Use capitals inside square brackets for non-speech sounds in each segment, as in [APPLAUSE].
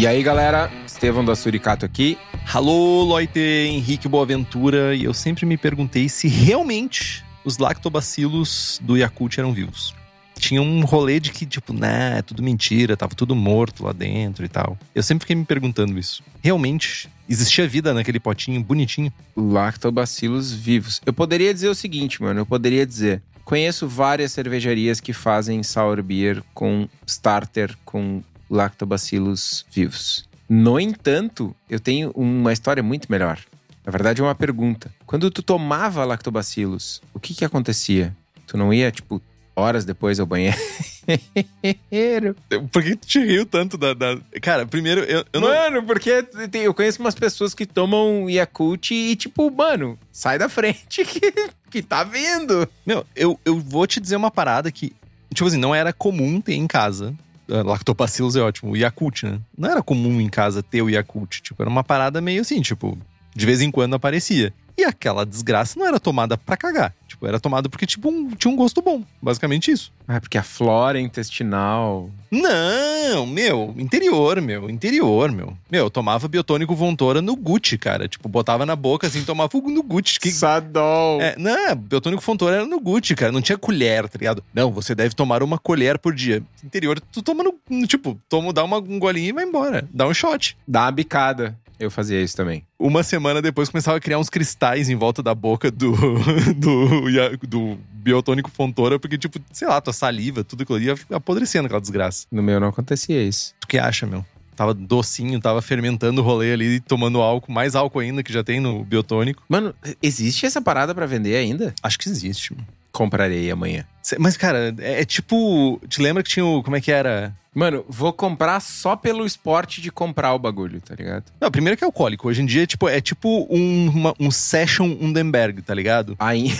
E aí, galera, Estevão da Suricato aqui. Alô, Loite, Henrique Boaventura. E eu sempre me perguntei se realmente os lactobacilos do Yakult eram vivos. Tinha um rolê de que, tipo, né, é tudo mentira, tava tudo morto lá dentro e tal. Eu sempre fiquei me perguntando isso. Realmente existia vida naquele potinho bonitinho? Lactobacilos vivos. Eu poderia dizer o seguinte, mano, eu poderia dizer. Conheço várias cervejarias que fazem sour beer com starter com lactobacilos vivos. No entanto, eu tenho uma história muito melhor. Na verdade, é uma pergunta. Quando tu tomava lactobacilos, o que que acontecia? Tu não ia, tipo, horas depois ao banheiro? [LAUGHS] Por que tu te riu tanto da. da... Cara, primeiro, eu, eu não. Mano, porque tem- eu conheço umas pessoas que tomam Yakult e, tipo, mano, sai da frente que, que tá vindo. Meu, eu, eu vou te dizer uma parada que, tipo assim, não era comum ter em casa. Uh, Lactobacilos é ótimo. O Yakult, né? Não era comum em casa ter o Yakult. Tipo, era uma parada meio assim, tipo, de vez em quando aparecia. E aquela desgraça não era tomada pra cagar. Tipo, era tomada porque, tipo, um- tinha um gosto bom. Basicamente isso. Ah, porque a flora intestinal. Não, meu, interior, meu, interior, meu. Meu, eu tomava biotônico Vontora no Gucci, cara. Tipo, botava na boca assim, tomava no Gucci. Que, Sadol. É, não, biotônico Fontoura era no Gucci, cara. Não tinha colher, tá ligado? Não, você deve tomar uma colher por dia. Interior, tu toma no. no- Tipo, toma, dá uma, um golinho e vai embora. Dá um shot. Dá uma bicada. Eu fazia isso também. Uma semana depois começava a criar uns cristais em volta da boca do, [LAUGHS] do, do biotônico Fontoura, porque, tipo, sei lá, tua saliva, tudo aquilo ali ia apodrecendo aquela desgraça. No meu não acontecia isso. Tu que acha, meu? Tava docinho, tava fermentando o rolê ali, tomando álcool, mais álcool ainda que já tem no biotônico. Mano, existe essa parada pra vender ainda? Acho que existe, mano. Comprarei amanhã. Mas, cara, é, é tipo. Te lembra que tinha o. Como é que era? Mano, vou comprar só pelo esporte de comprar o bagulho, tá ligado? Não, primeiro que é alcoólico. Hoje em dia é tipo, é tipo um, uma- um Session Undenberg, tá ligado? Aí,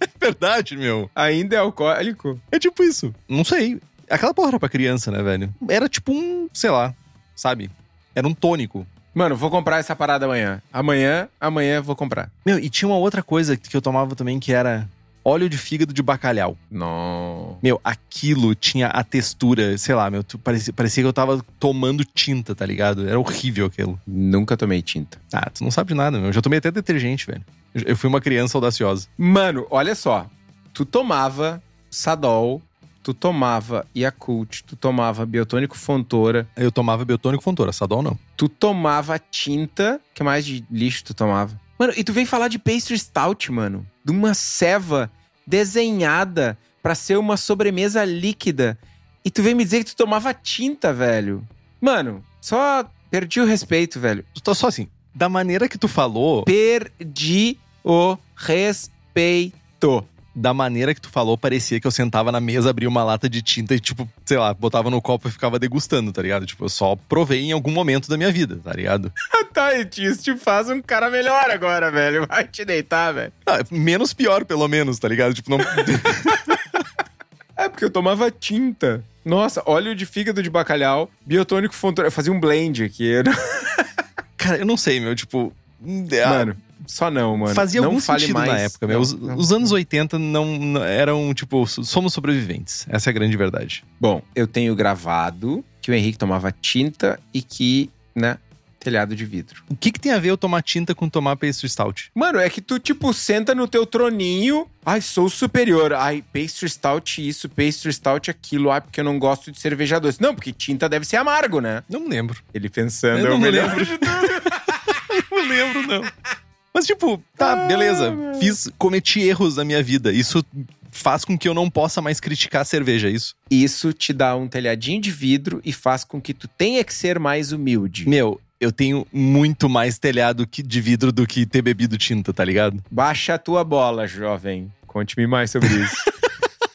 É [LAUGHS] verdade, meu. ainda é alcoólico? É tipo isso. Não sei. Aquela porra era pra criança, né, velho? Era tipo um, sei lá, sabe? Era um tônico. Mano, vou comprar essa parada amanhã. Amanhã, amanhã vou comprar. Meu, e tinha uma outra coisa que eu tomava também que era óleo de fígado de bacalhau. Não. Meu, aquilo tinha a textura, sei lá, meu, parecia, parecia que eu tava tomando tinta, tá ligado? Era horrível aquilo. Nunca tomei tinta. Ah, tu não sabe de nada, meu. Eu já tomei até detergente, velho. Eu fui uma criança audaciosa. Mano, olha só. Tu tomava Sadol, tu tomava Yakult, tu tomava Biotônico Fontoura, Eu tomava biotônico Fontoura, Sadol não. tu tomava tinta. que mais de lixo tu tomava? Mano, e tu vem falar de pastry stout, mano. De uma ceva desenhada pra ser uma sobremesa líquida. E tu vem me dizer que tu tomava tinta, velho. Mano, só perdi o respeito, velho. Tu tá só assim, da maneira que tu falou, Perdi o respeito. Da maneira que tu falou, parecia que eu sentava na mesa, abria uma lata de tinta e, tipo, sei lá, botava no copo e ficava degustando, tá ligado? Tipo, eu só provei em algum momento da minha vida, tá ligado? [LAUGHS] tá, isso te faz um cara melhor agora, velho. Vai te deitar, velho. Ah, menos pior, pelo menos, tá ligado? Tipo, não. [LAUGHS] É porque eu tomava tinta. Nossa, óleo de fígado de bacalhau, biotônico fontoura. Eu fazia um blend aqui. [LAUGHS] Cara, eu não sei, meu, tipo. ah, Mano, só não, mano. Fazia não algum fale sentido mais. na época, meu. Não, Os, não. os anos 80 não, eram, tipo, somos sobreviventes. Essa é a grande verdade. Bom, eu tenho gravado que o Henrique tomava tinta e que, né, telhado de vidro. O que, que tem a ver eu tomar tinta com tomar pastry stout? Mano, é que tu, tipo, senta no teu troninho. Ai, sou superior. Ai, pastry stout isso, pastry stout aquilo. Ai, porque eu não gosto de cerveja doce. Não, porque tinta deve ser amargo, né? Não me lembro. Ele pensando. Eu é o não me lembro. [LAUGHS] de tudo. não lembro, não. Mas, tipo, tá, beleza. Fiz, cometi erros na minha vida. Isso faz com que eu não possa mais criticar a cerveja, é isso? Isso te dá um telhadinho de vidro e faz com que tu tenha que ser mais humilde. Meu, eu tenho muito mais telhado que- de vidro do que ter bebido tinta, tá ligado? Baixa a tua bola, jovem. Conte-me mais sobre isso.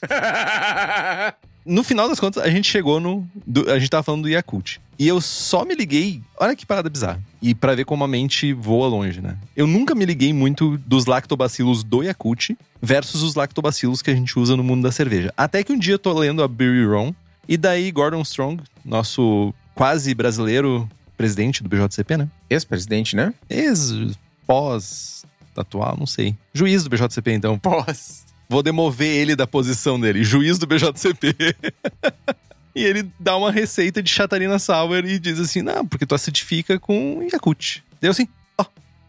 [LAUGHS] No final das contas, a gente chegou no. do- a gente tava falando do Yakult. E eu só me liguei. Olha que parada bizarra. E pra ver como a mente voa longe, né? Eu nunca me liguei muito dos lactobacilos do Yakult versus os lactobacilos que a gente usa no mundo da cerveja. Até que um dia eu tô lendo a Beer Wrong. E daí Gordon Strong, nosso quase brasileiro presidente do BJCP, né? Ex-presidente, né? Ex-pós. Atual, não sei. Juiz do BJCP, então. Pós. Vou demover ele da posição dele, juiz do BJCP. [LAUGHS] e ele dá uma receita de chatarina sour e diz assim: Não, porque tu acidifica com Yakult. Daí eu assim, ó,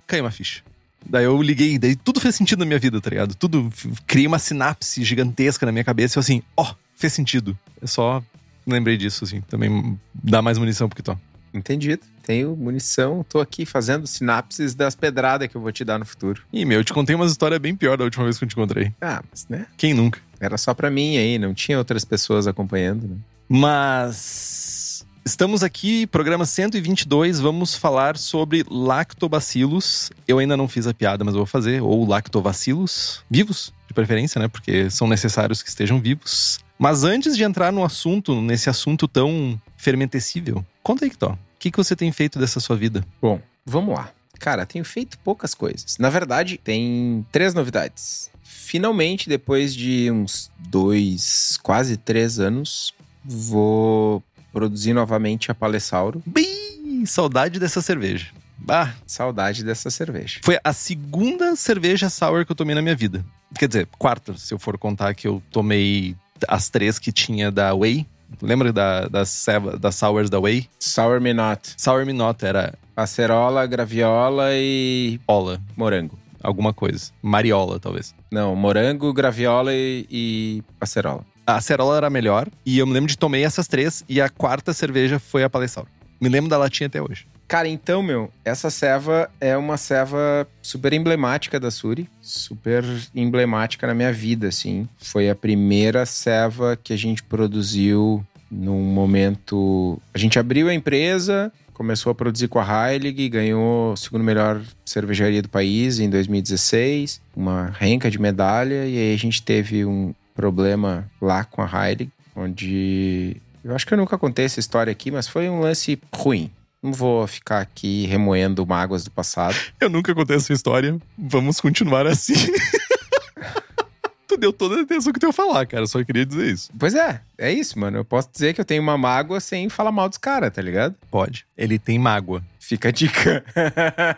caiu uma ficha. Daí eu liguei, daí tudo fez sentido na minha vida, tá ligado? Tudo, criei uma sinapse gigantesca na minha cabeça e eu assim, ó, fez sentido. Eu só lembrei disso, assim, também dá mais munição pro tô. Entendido. Tenho munição. Tô aqui fazendo sinapses das pedradas que eu vou te dar no futuro. Ih, meu, eu te contei umas histórias bem pior da última vez que eu te encontrei. Ah, mas né? Quem nunca? Era só pra mim aí, não tinha outras pessoas acompanhando, né? Mas estamos aqui, programa 122, vamos falar sobre lactobacilos. Eu ainda não fiz a piada, mas eu vou fazer. Ou lactobacilos vivos, de preferência, né? Porque são necessários que estejam vivos. Mas antes de entrar no assunto, nesse assunto tão fermentecível, conta aí, Kitó. O que, que você tem feito dessa sua vida? Bom, vamos lá. Cara, tenho feito poucas coisas. Na verdade, tem três novidades. Finalmente, depois de uns dois, quase três anos, vou produzir novamente a Palessauro. Bem, saudade dessa cerveja. Bah, Saudade dessa cerveja. foi a segunda cerveja sour que eu tomei na minha vida. Quer dizer, quarta, se eu for contar que eu tomei as três que tinha da Whey. Lembra da, das, ceva- das sours da Whey? Sour Me Not. Sour Me Not era Acerola, graviola e ola, morango. alguma coisa. Mariola, talvez. Não, morango, graviola e, e acerola. A acerola era a melhor e eu me lembro de tomei essas três e a quarta cerveja foi a Palessauro. Me lembro da latinha até hoje. Cara, então, meu, essa ceva é uma ceva super emblemática da Suri, super emblemática na minha vida, assim. Foi a primeira ceva que a gente produziu num momento. A gente abriu a empresa, começou a produzir com a Heilig, ganhou a segunda melhor cervejaria do país em 2016, uma renca de medalha, e aí a gente teve um problema lá com a Heilig, onde. Eu acho que eu nunca contei essa história aqui, mas foi um lance ruim. Não vou ficar aqui remoendo mágoas do passado. [LAUGHS] Eu nunca contei essa história. Vamos continuar assim. [LAUGHS] tu deu toda a atenção que tu ia falar, cara. Eu só queria dizer isso. Pois é, é isso, mano. Eu posso dizer que eu tenho uma mágoa sem falar mal dos caras, tá ligado? Pode. Ele tem mágoa. Fica a dica.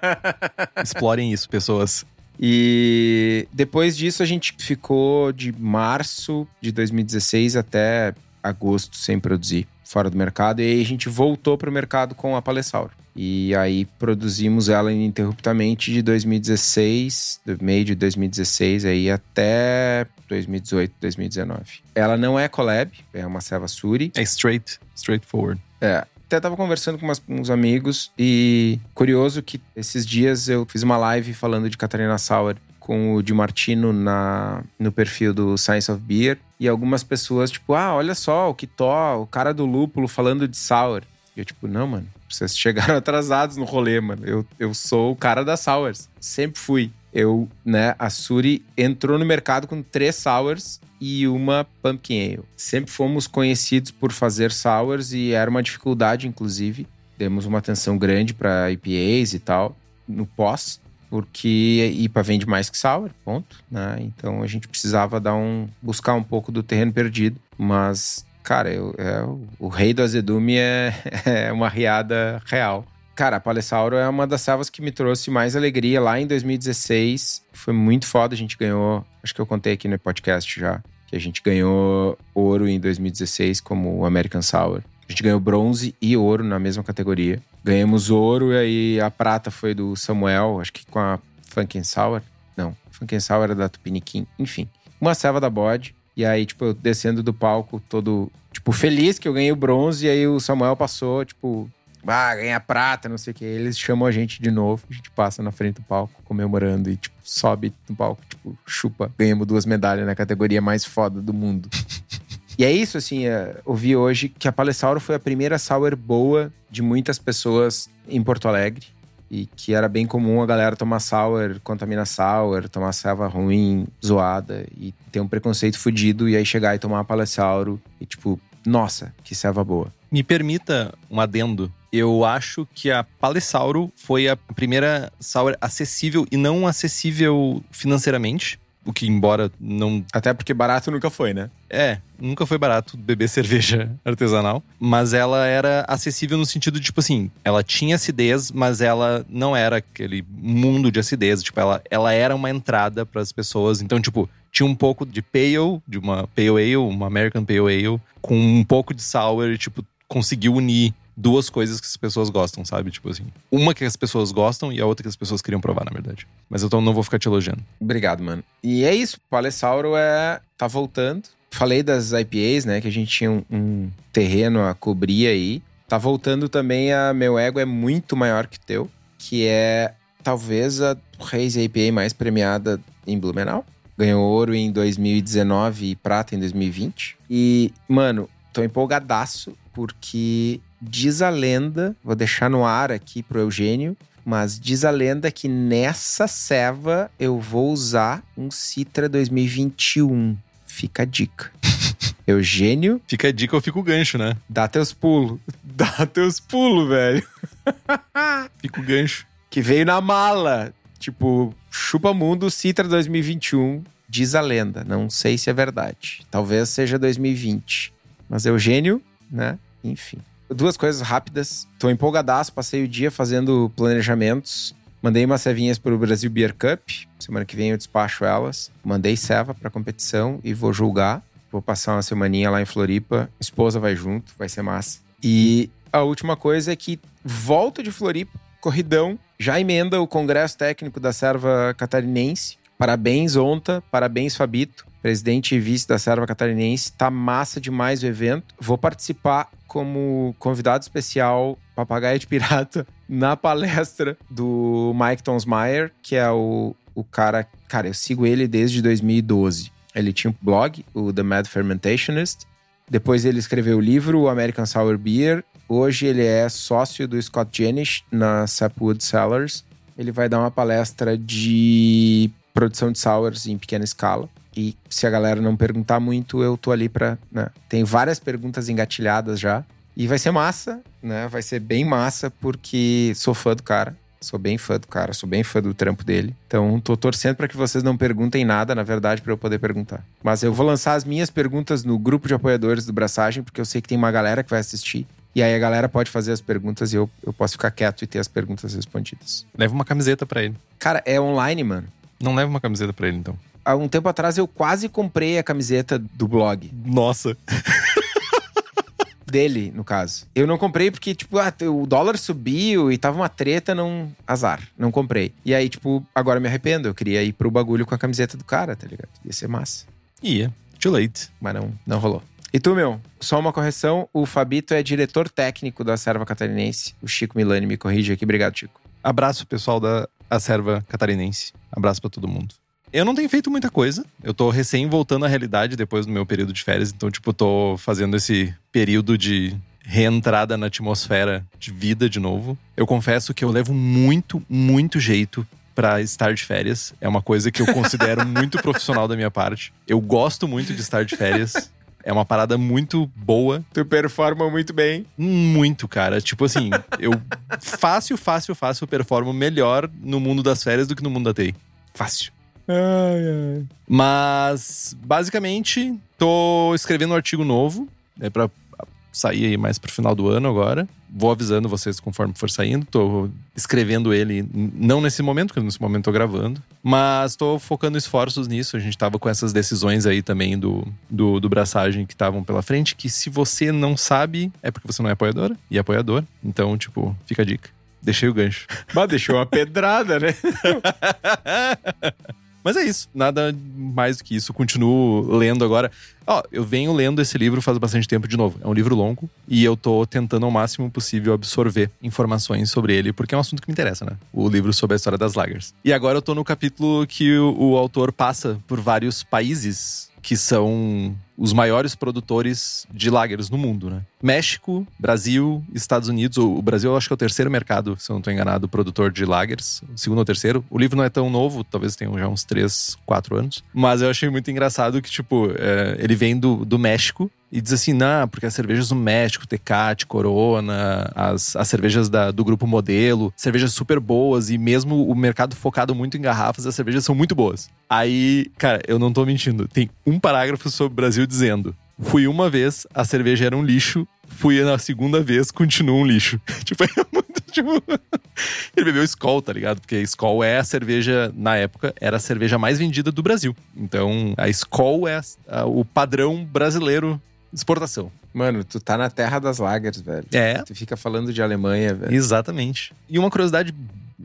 [LAUGHS] Explorem isso, pessoas. e depois disso, a gente ficou de março de 2016 até agosto sem produzir fora do mercado. E aí a gente voltou pro mercado com a Palessauro. E aí produzimos ela ininterruptamente de 2016, do meio de 2016 aí até 2018, 2019. Ela não é collab, é uma ceva Suri. É straight, straightforward. É. Até tava conversando com umas- uns amigos e curioso que esses dias eu fiz uma live falando de Catarina Sauer com o Di Martino na, no perfil do Science of Beer. E algumas pessoas, tipo, ah, olha só, o Kitó, o cara do lúpulo falando de Sour. E eu, tipo, não, mano, vocês [LAUGHS] chegaram atrasados no rolê, mano. Eu, eu sou o cara das Sours. Sempre fui. Eu, né, a Suri entrou no mercado com três Sours e uma Pumpkin Ale. Sempre fomos conhecidos por fazer Sours e era uma dificuldade, inclusive. Demos uma atenção grande para IPAs e tal, no pós, porque IPA vende mais que Sour, ponto, né? Então a gente precisava dar um buscar um pouco do terreno perdido, mas cara, eu, é, o- rei do azedume é, [LAUGHS] é uma riada real. Cara, a Palessauro é uma das selvas que me trouxe mais alegria lá em 2016. Foi muito foda, a gente ganhou, acho que eu contei aqui no podcast já, que a gente ganhou ouro em 2016 como American Sour. A gente ganhou bronze e ouro na mesma categoria. Ganhamos ouro e aí a prata foi do Samuel, acho que com a Funkin' Sour. Não, Funkin' Sour era da Tupiniquim. Enfim, uma selva da bode. E aí, tipo, eu descendo do palco todo, tipo, feliz que eu ganhei o bronze. E aí o Samuel passou, tipo, ah, ganha prata, não sei o que. Eles chamam a gente de novo, a gente passa na frente do palco comemorando e, tipo, sobe no palco, tipo, chupa. Ganhamos duas medalhas na categoria mais foda do mundo. [LAUGHS] E é isso, assim, é, ouvi hoje que a Palessauro foi a primeira sour boa de muitas pessoas em Porto Alegre. E que era bem comum a galera tomar sour, contamina sour, tomar selva ruim, zoada, e ter um preconceito fudido, e aí chegar e tomar uma Palessauro e tipo, nossa, que selva boa. Me permita um adendo. Eu acho que a Palessauro foi a primeira sour acessível e não acessível financeiramente. O que, embora não. Até porque barato nunca foi, né? É, nunca foi barato beber [LAUGHS] cerveja artesanal. Mas ela era acessível no sentido de, tipo assim, ela tinha acidez, mas ela não era aquele mundo de acidez. Tipo, ela, ela era uma entrada para as pessoas. Então, tipo, tinha um pouco de pale, de uma pale ale, uma American pale ale, com um pouco de sour, e, tipo, conseguiu unir duas coisas que as pessoas gostam, sabe? Tipo assim, uma que as pessoas gostam e a outra que as pessoas queriam provar, na verdade. Mas eu não vou ficar te elogiando. Obrigado, mano. E é isso, o Palessauro é tá voltando. Falei das IPAs, né, que a gente tinha um, um terreno a cobrir aí. Tá voltando também a Meu Ego é muito maior que teu, que é talvez a Reis IPA mais premiada em Blumenau. Ganhou ouro em 2019 e prata em 2020. E, mano, tô empolgadaço porque diz a lenda, vou deixar no ar aqui pro Eugênio, mas diz a lenda que nessa ceva eu vou usar um Citra 2021. Fica a dica. [LAUGHS] Eugênio, Fica a dica, eu fico o gancho, né? dá teus pulos. [LAUGHS] Dá teus pulos, velho. [LAUGHS] Fica o gancho. Que veio na mala. Tipo, chupa mundo Citra 2021. Diz a lenda. Não sei se é verdade. Talvez seja 2020. Mas Eugênio, né? Enfim. Duas coisas rápidas. Tô empolgadaço, passei o dia fazendo planejamentos. Mandei umas cevinhas pro Brasil Beer Cup. Semana que vem eu despacho elas. Mandei ceva pra competição e vou julgar. Vou passar uma semaninha lá em Floripa. Esposa vai junto, vai ser massa. E a última coisa é que volto de Floripa, corridão, já emenda o Congresso Técnico da Serva Catarinense. Parabéns, Onta. Parabéns, Fabito. Presidente e vice da Serva Catarinense. Tá massa demais o evento. Vou participar como convidado especial, papagaio de pirata, [LAUGHS] na palestra do Mike Tonsmeyer, que é o, o cara. Cara, eu sigo ele desde 2012. Ele tinha um blog, o The Mad Fermentationist. Depois ele escreveu o livro, o American Sour Beer. Hoje ele é sócio do Scott Jenish na Sapwood Cellars. Ele vai dar uma palestra de produção de sours em pequena escala. E se a galera não perguntar muito, eu tô ali pra. Né? Tem várias perguntas engatilhadas já. E vai ser massa, né? Vai ser bem massa, porque sou fã do cara. Sou bem fã do cara, sou bem fã do trampo dele. Então, tô torcendo para que vocês não perguntem nada, na verdade, para eu poder perguntar. Mas eu vou lançar as minhas perguntas no grupo de apoiadores do Braçagem, porque eu sei que tem uma galera que vai assistir. E aí a galera pode fazer as perguntas e eu, eu posso ficar quieto e ter as perguntas respondidas. Leva uma camiseta pra ele. Cara, é online, mano. Não leva uma camiseta pra ele, então. Há um tempo atrás eu quase comprei a camiseta do blog. Nossa. Dele, no caso. Eu não comprei porque, tipo, ah, o dólar subiu e tava uma treta, não. Azar. Não comprei. E aí, tipo, agora me arrependo. Eu queria ir pro bagulho com a camiseta do cara, tá ligado? Ia ser massa. Ia. Too late. Mas não, não rolou. E tu, meu? Só uma correção: o Fabito é diretor técnico da Serva Catarinense. O Chico Milani me corrige aqui. Obrigado, Chico. Abraço, pessoal da Acerva Catarinense. Abraço pra todo mundo. Eu não tenho feito muita coisa. Eu tô recém voltando à realidade depois do meu período de férias. Então, tipo, tô fazendo esse período de reentrada na atmosfera de vida de novo. Eu confesso que eu levo muito, muito jeito pra estar de férias. É uma coisa que eu considero [LAUGHS] muito profissional da minha parte. Eu gosto muito de estar de férias. É uma parada muito boa. Tu performa muito bem. Muito, cara. Tipo assim, eu fácil, fácil, fácil performo melhor no mundo das férias do que no mundo da TI. Fácil. Ai, ai. Mas, basicamente, tô escrevendo um artigo novo. É pra sair aí mais pro final do ano agora. Vou avisando vocês conforme for saindo. Tô escrevendo ele, não nesse momento, porque nesse momento tô gravando. Mas tô focando esforços nisso. A gente tava com essas decisões aí também do, do, do braçagem que estavam pela frente. Que se você não sabe, é porque você não é apoiadora e apoiador. Então, tipo, fica a dica. Deixei o gancho. Mas deixou uma pedrada, né? [LAUGHS] Mas é isso, nada mais do que isso. Continuo lendo agora. Ó, eu venho lendo esse livro faz bastante tempo de novo. É um livro longo e eu tô tentando ao máximo possível absorver informações sobre ele, porque é um assunto que me interessa, né? O livro sobre a história das lagers. E agora eu tô no capítulo que o, o autor passa por vários países que são os maiores produtores de lagers no mundo, né? México, Brasil, Estados Unidos. O Brasil, eu acho que é o terceiro mercado, se eu não estou enganado, produtor de lagers. O segundo ou terceiro. O livro não é tão novo, talvez tenha já uns 3, 4 anos. Mas eu achei muito engraçado que, tipo, é, ele vem do, do México e diz assim, não, porque as cervejas do México, Tecate, Corona, as, as cervejas da, do grupo Modelo, cervejas super boas e mesmo o mercado focado muito em garrafas, as cervejas são muito boas. Aí, cara, eu não tô mentindo, tem um parágrafo sobre o Brasil dizendo: fui uma vez, a cerveja era um lixo, fui na segunda vez, continua um lixo. [LAUGHS] tipo, é muito. Tipo... [LAUGHS] Ele bebeu Skol, tá ligado? Porque a Skol é a cerveja, na época, era a cerveja mais vendida do Brasil. Então, a Skol é a, a, o padrão brasileiro exportação. Mano, tu tá na terra das lagers, velho. É. Tu fica falando de Alemanha, velho. Exatamente. E uma curiosidade,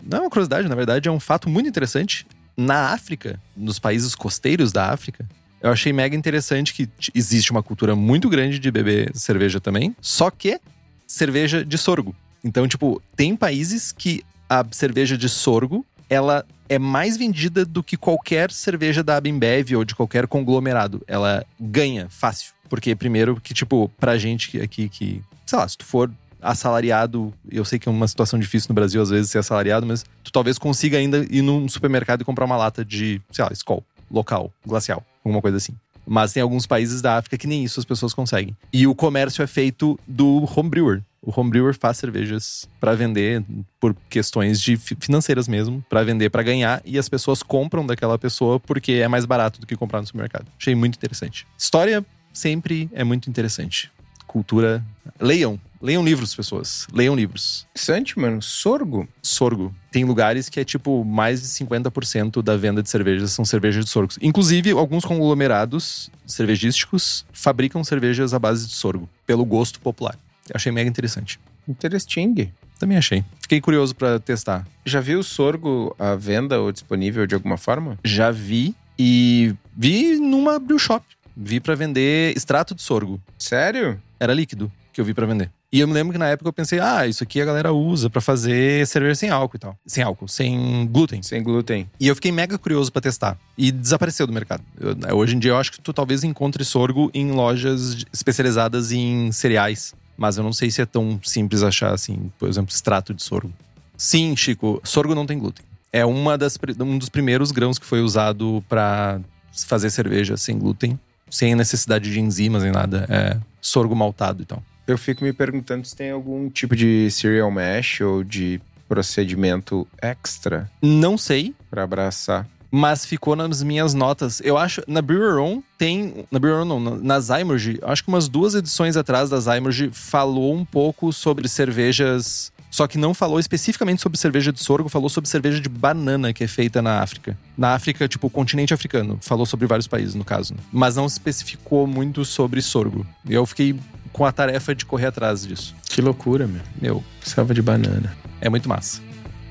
não é uma curiosidade, na verdade, é um fato muito interessante. Na África, nos países costeiros da África, eu achei mega interessante que existe uma cultura muito grande de beber cerveja também, só que cerveja de sorgo. Então, tipo, tem países que a cerveja de sorgo, ela é mais vendida do que qualquer cerveja da Abimbev ou de qualquer conglomerado. Ela ganha fácil. Porque, primeiro, que, tipo, pra gente aqui que, sei lá, se tu for assalariado, eu sei que é uma situação difícil no Brasil às vezes ser assalariado, mas tu talvez consiga ainda ir num supermercado e comprar uma lata de, sei lá, Skol, local, glacial, alguma coisa assim. Mas tem alguns países da África que nem isso as pessoas conseguem. E o comércio é feito do homebrewer. O homebrewer faz cervejas para vender por questões de financeiras mesmo, para vender para ganhar e as pessoas compram daquela pessoa porque é mais barato do que comprar no supermercado. Achei muito interessante. História sempre é muito interessante. Cultura. Leiam. Leiam livros, pessoas. Leiam livros. Interessante, mano. Sorgo. Sorgo. Tem lugares que é tipo mais de 50% da venda de cervejas são cervejas de sorgo. Inclusive, alguns conglomerados cervejísticos fabricam cervejas à base de sorgo, pelo gosto popular. Achei mega interessante. Interesting. Também achei. Fiquei curioso para testar. Já viu o sorgo à venda ou disponível de alguma forma? Já vi e vi numa brew shop. Vi para vender extrato de sorgo. Sério? Era líquido que eu vi para vender. E eu me lembro que na época eu pensei, ah, isso aqui a galera usa para fazer cerveja sem álcool e tal. Sem álcool, sem glúten. Sem glúten. E eu fiquei mega curioso para testar. E desapareceu do mercado. Eu, hoje em dia eu acho que tu talvez encontre sorgo em lojas especializadas em cereais. Mas eu não sei se é tão simples achar, assim, por exemplo, extrato de sorgo. Sim, Chico, sorgo não tem glúten. É uma das, um dos primeiros grãos que foi usado para fazer cerveja sem glúten sem necessidade de enzimas nem nada. É sorgo maltado então. Eu fico me perguntando se tem algum tipo de cereal mash ou de procedimento extra. Não sei. Para abraçar. Mas ficou nas minhas notas. Eu acho. Na Brewer On tem. Na Brewer On não, na Zymergy, acho que umas duas edições atrás da Zymergy falou um pouco sobre cervejas só que não falou especificamente sobre cerveja de sorgo, falou sobre cerveja de banana que é feita na África. Na África, tipo, o continente africano. Falou sobre vários países, no caso. Mas não especificou muito sobre sorgo. E eu fiquei com a tarefa de correr atrás disso. Que loucura, meu. Meu. Selva de banana. É muito massa.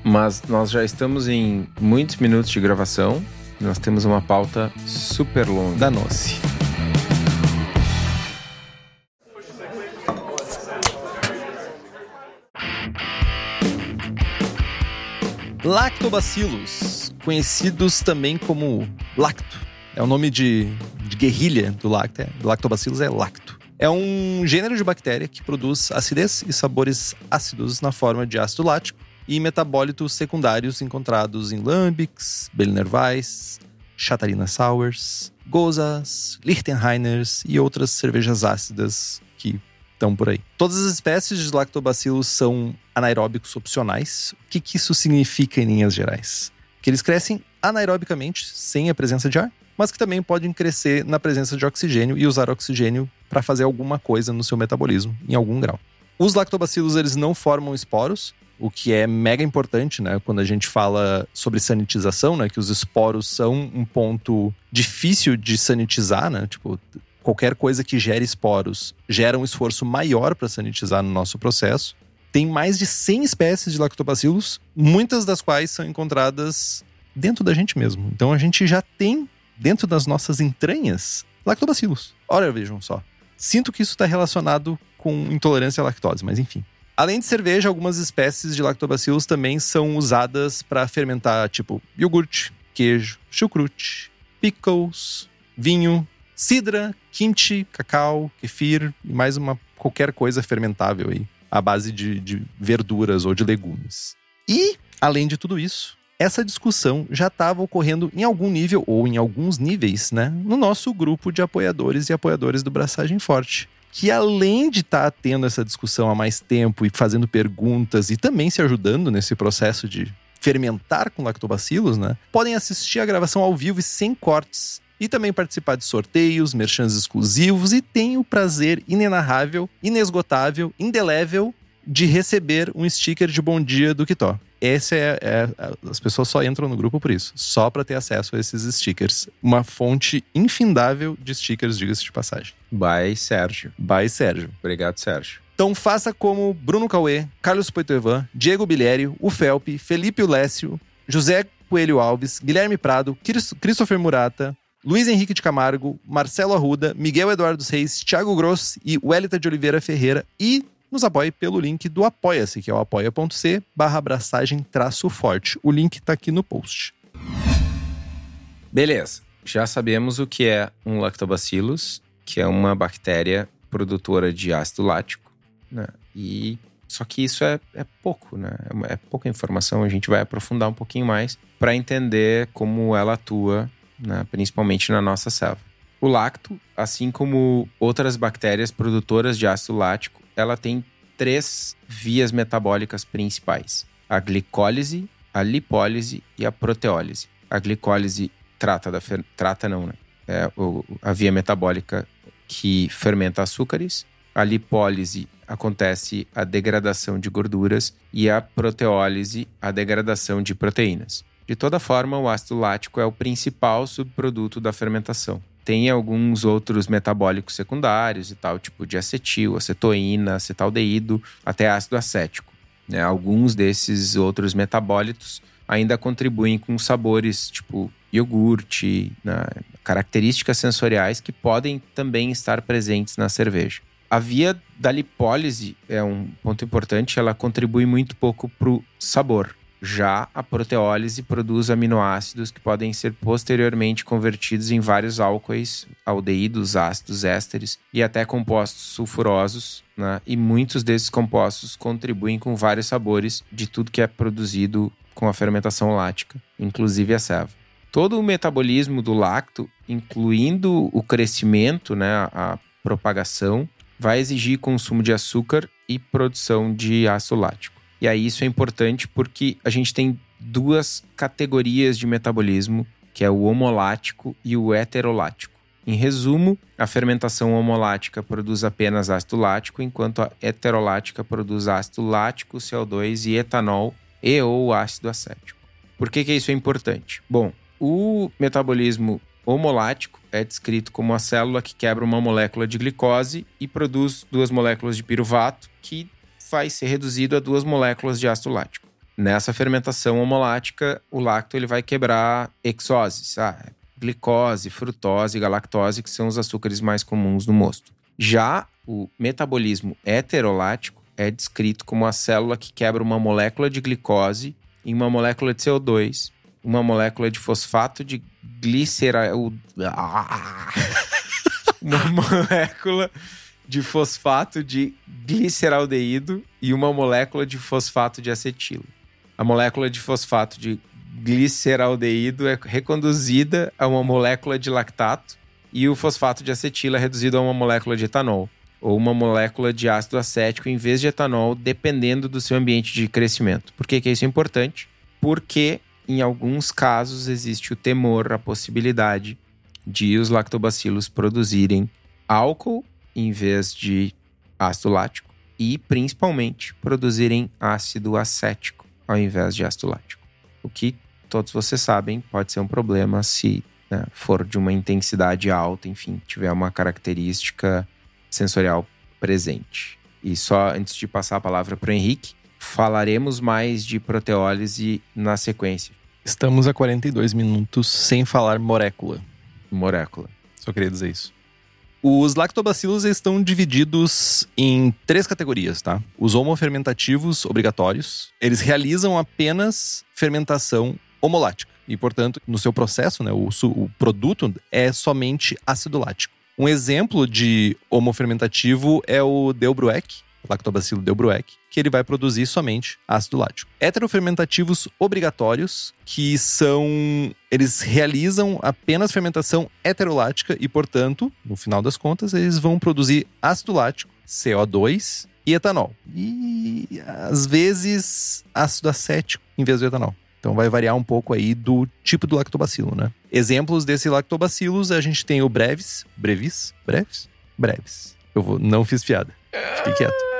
Mas nós já estamos em muitos minutos de gravação. Nós temos uma pauta super longa. Danou-se. Lactobacilos, conhecidos também como lacto. É o nome de, de guerrilha do lacto, é, do lactobacilos é lacto. É um gênero de bactéria que produz acidez e sabores ácidos na forma de ácido lático e metabólitos secundários encontrados em lambics, Berliner Weiss, Chatarina Sours, Gozas, Lichtenheiners e outras cervejas ácidas que estão por aí. Todas as espécies de lactobacilos são anaeróbicos opcionais. O que, que isso significa em linhas gerais? Que eles crescem anaerobicamente, sem a presença de ar, mas que também podem crescer na presença de oxigênio e usar oxigênio para fazer alguma coisa no seu metabolismo, em algum grau. Os lactobacilos eles não formam esporos, o que é mega importante, né? Quando a gente fala sobre sanitização, né? Que os esporos são um ponto difícil de sanitizar, né? Tipo, qualquer coisa que gere esporos gera um esforço maior para sanitizar no nosso processo. Tem mais de 100 espécies de lactobacilos, muitas das quais são encontradas dentro da gente mesmo. Então a gente já tem dentro das nossas entranhas lactobacilos. Olha, vejam só. Sinto que isso está relacionado com intolerância à lactose, mas enfim. Além de cerveja, algumas espécies de lactobacilos também são usadas para fermentar, tipo iogurte, queijo, chucrute, pickles, vinho, cidra, kimchi, cacau, kefir e mais uma qualquer coisa fermentável aí, à base de, de verduras ou de legumes. E, além de tudo isso, essa discussão já estava ocorrendo em algum nível, ou em alguns níveis, né? No nosso grupo de apoiadores e apoiadores do Braçagem Forte. Que além de estar tá tendo essa discussão há mais tempo e fazendo perguntas e também se ajudando nesse processo de fermentar com lactobacilos, né? Podem assistir a gravação ao vivo e sem cortes. E também participar de sorteios, merchans exclusivos e tem o prazer inenarrável, inesgotável, indelével de receber um sticker de bom dia do Kitó. Esse é, é, as pessoas só entram no grupo por isso, só para ter acesso a esses stickers. Uma fonte infindável de stickers, diga-se de passagem. By Sérgio. By Sérgio. Obrigado, Sérgio. Então faça como Bruno Cauê, Carlos Poitoevan, Diego Bilieri, o Felpe, Felipe Ulécio, José Coelho Alves, Guilherme Prado, Christopher Murata, Luiz Henrique de Camargo, Marcelo Arruda, Miguel Eduardo Reis, Thiago Gross e Wellington de Oliveira Ferreira e nos apoie pelo link do Apoia-se, que é o apoia.c barra abraçagem forte. O link está aqui no post. Beleza. Já sabemos o que é um lactobacillus, que é uma bactéria produtora de ácido lático, né? E só que isso é, é pouco, né? É, é pouca informação. A gente vai aprofundar um pouquinho mais para entender como ela atua, né? principalmente na nossa selva. O lacto, assim como outras bactérias produtoras de ácido lático, ela tem três vias metabólicas principais: a glicólise, a lipólise e a proteólise. A glicólise trata da trata não, né? É a via metabólica que fermenta açúcares. A lipólise acontece a degradação de gorduras e a proteólise a degradação de proteínas. De toda forma, o ácido lático é o principal subproduto da fermentação. Tem alguns outros metabólicos secundários e tal, tipo de acetil, acetoína, acetaldeído, até ácido acético. Né? Alguns desses outros metabólitos ainda contribuem com sabores tipo iogurte, né? características sensoriais que podem também estar presentes na cerveja. A via da lipólise é um ponto importante, ela contribui muito pouco para o sabor. Já a proteólise produz aminoácidos que podem ser posteriormente convertidos em vários álcoois, aldeídos, ácidos, ésteres e até compostos sulfurosos, né? e muitos desses compostos contribuem com vários sabores de tudo que é produzido com a fermentação lática, inclusive a ceva. Todo o metabolismo do lacto, incluindo o crescimento, né, a propagação, vai exigir consumo de açúcar e produção de ácido lático. E aí isso é importante porque a gente tem duas categorias de metabolismo, que é o homolático e o heterolático. Em resumo, a fermentação homolática produz apenas ácido lático, enquanto a heterolática produz ácido lático, CO2 e etanol e ou ácido acético. Por que, que isso é importante? Bom, o metabolismo homolático é descrito como a célula que quebra uma molécula de glicose e produz duas moléculas de piruvato, que vai ser reduzido a duas moléculas de ácido lático. Nessa fermentação homolática, o lacto ele vai quebrar hexoses, ah, glicose, frutose, galactose, que são os açúcares mais comuns no mosto. Já o metabolismo heterolático é descrito como a célula que quebra uma molécula de glicose em uma molécula de CO2, uma molécula de fosfato de glicerol... Ah! [LAUGHS] uma molécula de fosfato de gliceraldeído e uma molécula de fosfato de acetilo. A molécula de fosfato de gliceraldeído é reconduzida a uma molécula de lactato e o fosfato de acetilo é reduzido a uma molécula de etanol ou uma molécula de ácido acético em vez de etanol, dependendo do seu ambiente de crescimento. Por que, que isso é importante? Porque em alguns casos existe o temor, a possibilidade de os lactobacilos produzirem álcool em vez de ácido lático e, principalmente, produzirem ácido acético ao invés de ácido lático. O que todos vocês sabem pode ser um problema se né, for de uma intensidade alta, enfim, tiver uma característica sensorial presente. E só antes de passar a palavra para o Henrique, falaremos mais de proteólise na sequência. Estamos a 42 minutos sem falar molécula. Molécula. Só queria dizer isso. Os lactobacilos estão divididos em três categorias, tá? Os homofermentativos obrigatórios, eles realizam apenas fermentação homolática. E, portanto, no seu processo, né, o, o produto é somente ácido lático. Um exemplo de homofermentativo é o Delbrueck, lactobacilo delbrueck, que ele vai produzir somente ácido lático. Heterofermentativos obrigatórios, que são. Eles realizam apenas fermentação heterolática e, portanto, no final das contas, eles vão produzir ácido lático, CO2 e etanol. E às vezes ácido acético em vez do etanol. Então vai variar um pouco aí do tipo do lactobacilo, né? Exemplos desse lactobacilos, a gente tem o Brevis, Brevis, Brevis, Brevis. Eu vou, não fiz piada. Fiquei quieto.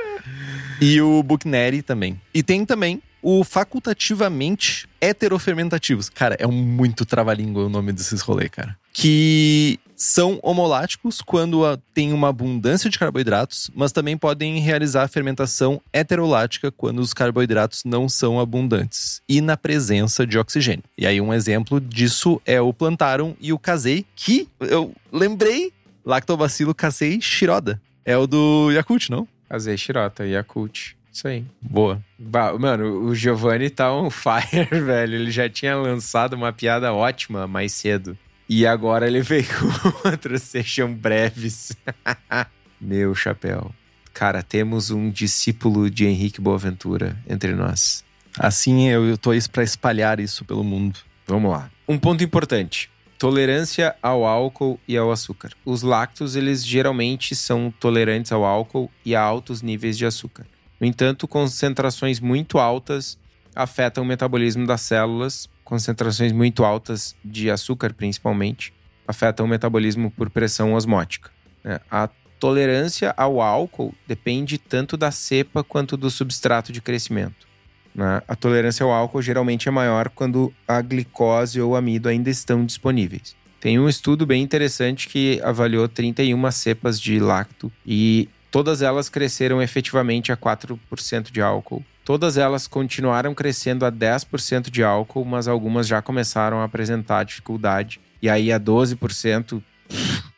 E o Buchneri também. E tem também o facultativamente heterofermentativos. Cara, é um muito trava-língua o nome desses rolês, cara. Que são homoláticos quando tem uma abundância de carboidratos, mas também podem realizar fermentação heterolática quando os carboidratos não são abundantes e na presença de oxigênio. E aí um exemplo disso é o plantarum e o casei, que eu lembrei, lactobacilo casei shiroda. É o do Yakult, não? Azei Shirota, Yakult. Isso aí. Boa. Ba mano, o Giovanni tá on [LAUGHS] fire, velho. Ele já tinha lançado uma piada ótima mais cedo. E agora ele veio com [LAUGHS] outras, sejam breves. [LAUGHS] Meu chapéu. Cara, temos um discípulo de Henrique Boaventura entre nós. Assim eu, eu tô aí pra espalhar isso pelo mundo. Vamos lá. Um ponto importante tolerância ao álcool e ao açúcar. Os lácteos, eles geralmente são tolerantes ao álcool e a altos níveis de açúcar. No entanto, concentrações muito altas afetam o metabolismo das células, concentrações muito altas de açúcar, principalmente, afetam o metabolismo por pressão osmótica. Né? A tolerância ao álcool depende tanto da cepa quanto do substrato de crescimento. Né? A tolerância ao álcool geralmente é maior quando a glicose ou amido ainda estão disponíveis. Tem um estudo bem interessante que avaliou 31 cepas de lacto e todas elas cresceram efetivamente a 4% de álcool. Todas elas continuaram crescendo a 10% de álcool, mas algumas já começaram a apresentar dificuldade. E aí a 12%,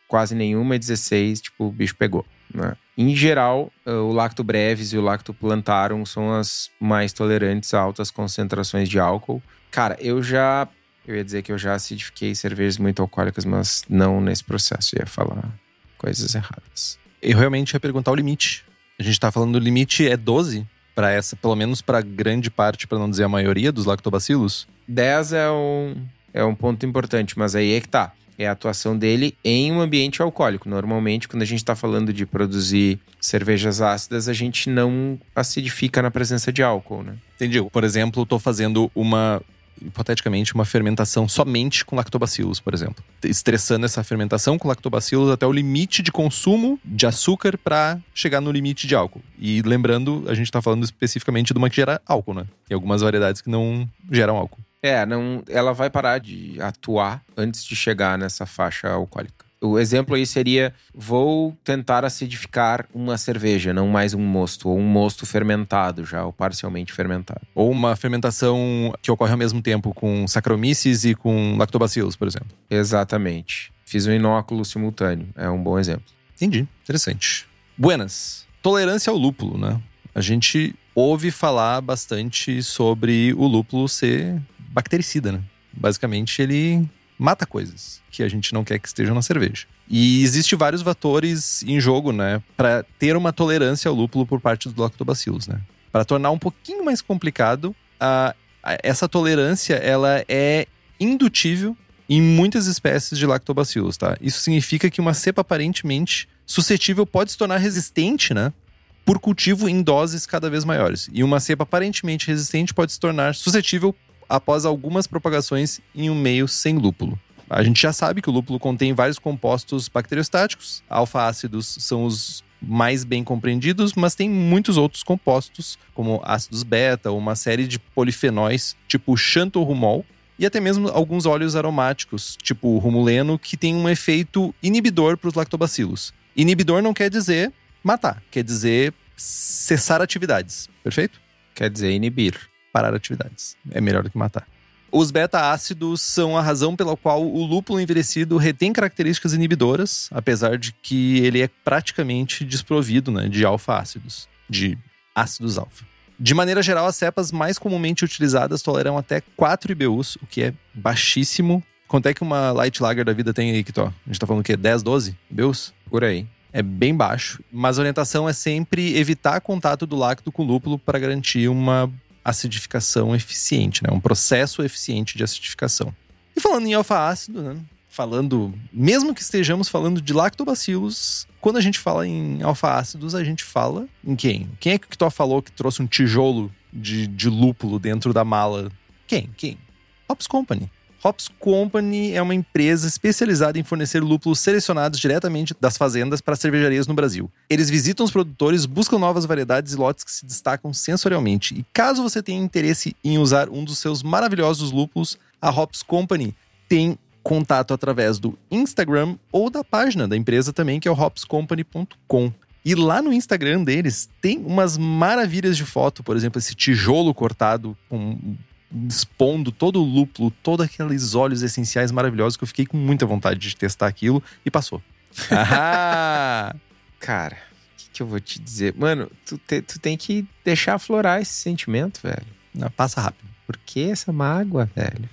quase nenhuma, e 16%, tipo, o bicho pegou. Né? Em geral, eh, o lacto brevis e o lacto plantarum são as mais tolerantes a altas concentrações de álcool. Cara, eu já. Eu ia dizer que eu já acidifiquei cervejas muito alcoólicas, mas não nesse processo. Eu ia falar coisas erradas. Eu realmente ia perguntar o limite. A gente tá falando do limite é 12 para essa, pelo menos para grande parte, para não dizer a maioria dos lactobacilos? 10 é um, é um ponto importante, mas aí é que tá é a atuação dele em um ambiente alcoólico. Normalmente, quando a gente está falando de produzir cervejas ácidas, a gente não acidifica na presença de álcool, né? Entendi. Por exemplo, estou fazendo uma hipoteticamente, uma fermentação somente com lactobacilos, por exemplo. Estressando essa fermentação com lactobacilos até o limite de consumo de açúcar para chegar no limite de álcool. E lembrando, a gente está falando especificamente de uma que gera álcool, né? E algumas variedades que não geram álcool. É, não, ela vai parar de atuar antes de chegar nessa faixa alcoólica. O exemplo aí seria: vou tentar acidificar uma cerveja, não mais um mosto, ou um mosto fermentado já, ou parcialmente fermentado. Ou uma fermentação que ocorre ao mesmo tempo com Saccharomyces e com Lactobacillus, por exemplo. Exatamente. Fiz um inóculo simultâneo, é um bom exemplo. Entendi, interessante. Buenas. Tolerância ao lúpulo, né? A gente ouve falar bastante sobre o lúpulo ser bactericida, né? Basicamente, ele mata coisas que a gente não quer que estejam na cerveja. E existe vários fatores em jogo, né, para ter uma tolerância ao lúpulo por parte dos lactobacilos, né? Para tornar um pouquinho mais complicado, a, a, essa tolerância ela é indutível em muitas espécies de lactobacilos, tá? Isso significa que uma cepa aparentemente suscetível pode se tornar resistente, né? Por cultivo em doses cada vez maiores. E uma cepa aparentemente resistente pode se tornar suscetível após algumas propagações em um meio sem lúpulo. A gente já sabe que o lúpulo contém vários compostos bacteriostáticos, alfa-ácidos são os mais bem compreendidos, mas tem muitos outros compostos, como ácidos beta uma série de polifenóis, tipo xantorrumol, e até mesmo alguns óleos aromáticos, tipo o rumuleno, que tem um efeito inibidor para os lactobacilos. Inibidor não quer dizer matar, quer dizer cessar atividades, perfeito? Quer dizer inibir parar atividades. É melhor do que matar. Os beta-ácidos são a razão pela qual o lúpulo envelhecido retém características inibidoras, apesar de que ele é praticamente desprovido né, de alfa-ácidos, de ácidos alfa. De maneira geral, as cepas mais comumente utilizadas toleram até 4 IBUs, o que é baixíssimo. Quanto é que uma light lager da vida tem aí, Kitó? A gente tá falando o quê? 10, 12 IBUs? Por aí. É bem baixo, mas a orientação é sempre evitar contato do lacto com o lúpulo para garantir uma acidificação eficiente, né? Um processo eficiente de acidificação. E falando em alfa-ácido, né? Falando, mesmo que estejamos falando de lactobacilos, quando a gente fala em alfa-ácidos, a gente fala em quem? Quem é que o falou que trouxe um tijolo de, de lúpulo dentro da mala? Quem? Quem? Hops Company. Hops Company é uma empresa especializada em fornecer lúpulos selecionados diretamente das fazendas para cervejarias no Brasil. Eles visitam os produtores, buscam novas variedades e lotes que se destacam sensorialmente. E caso você tenha interesse em usar um dos seus maravilhosos lúpulos, a Hops Company tem contato através do Instagram ou da página da empresa também, que é o hopscompany.com. E lá no Instagram deles tem umas maravilhas de foto, por exemplo, esse tijolo cortado com expondo todo o lúpulo, todos aqueles óleos essenciais maravilhosos que eu fiquei com muita vontade de testar aquilo e passou. [LAUGHS] Ah, cara, o que, que eu vou te dizer? Mano, tu, te- tu tem que deixar aflorar esse sentimento, velho. Não, passa rápido. Por que essa mágoa, velho?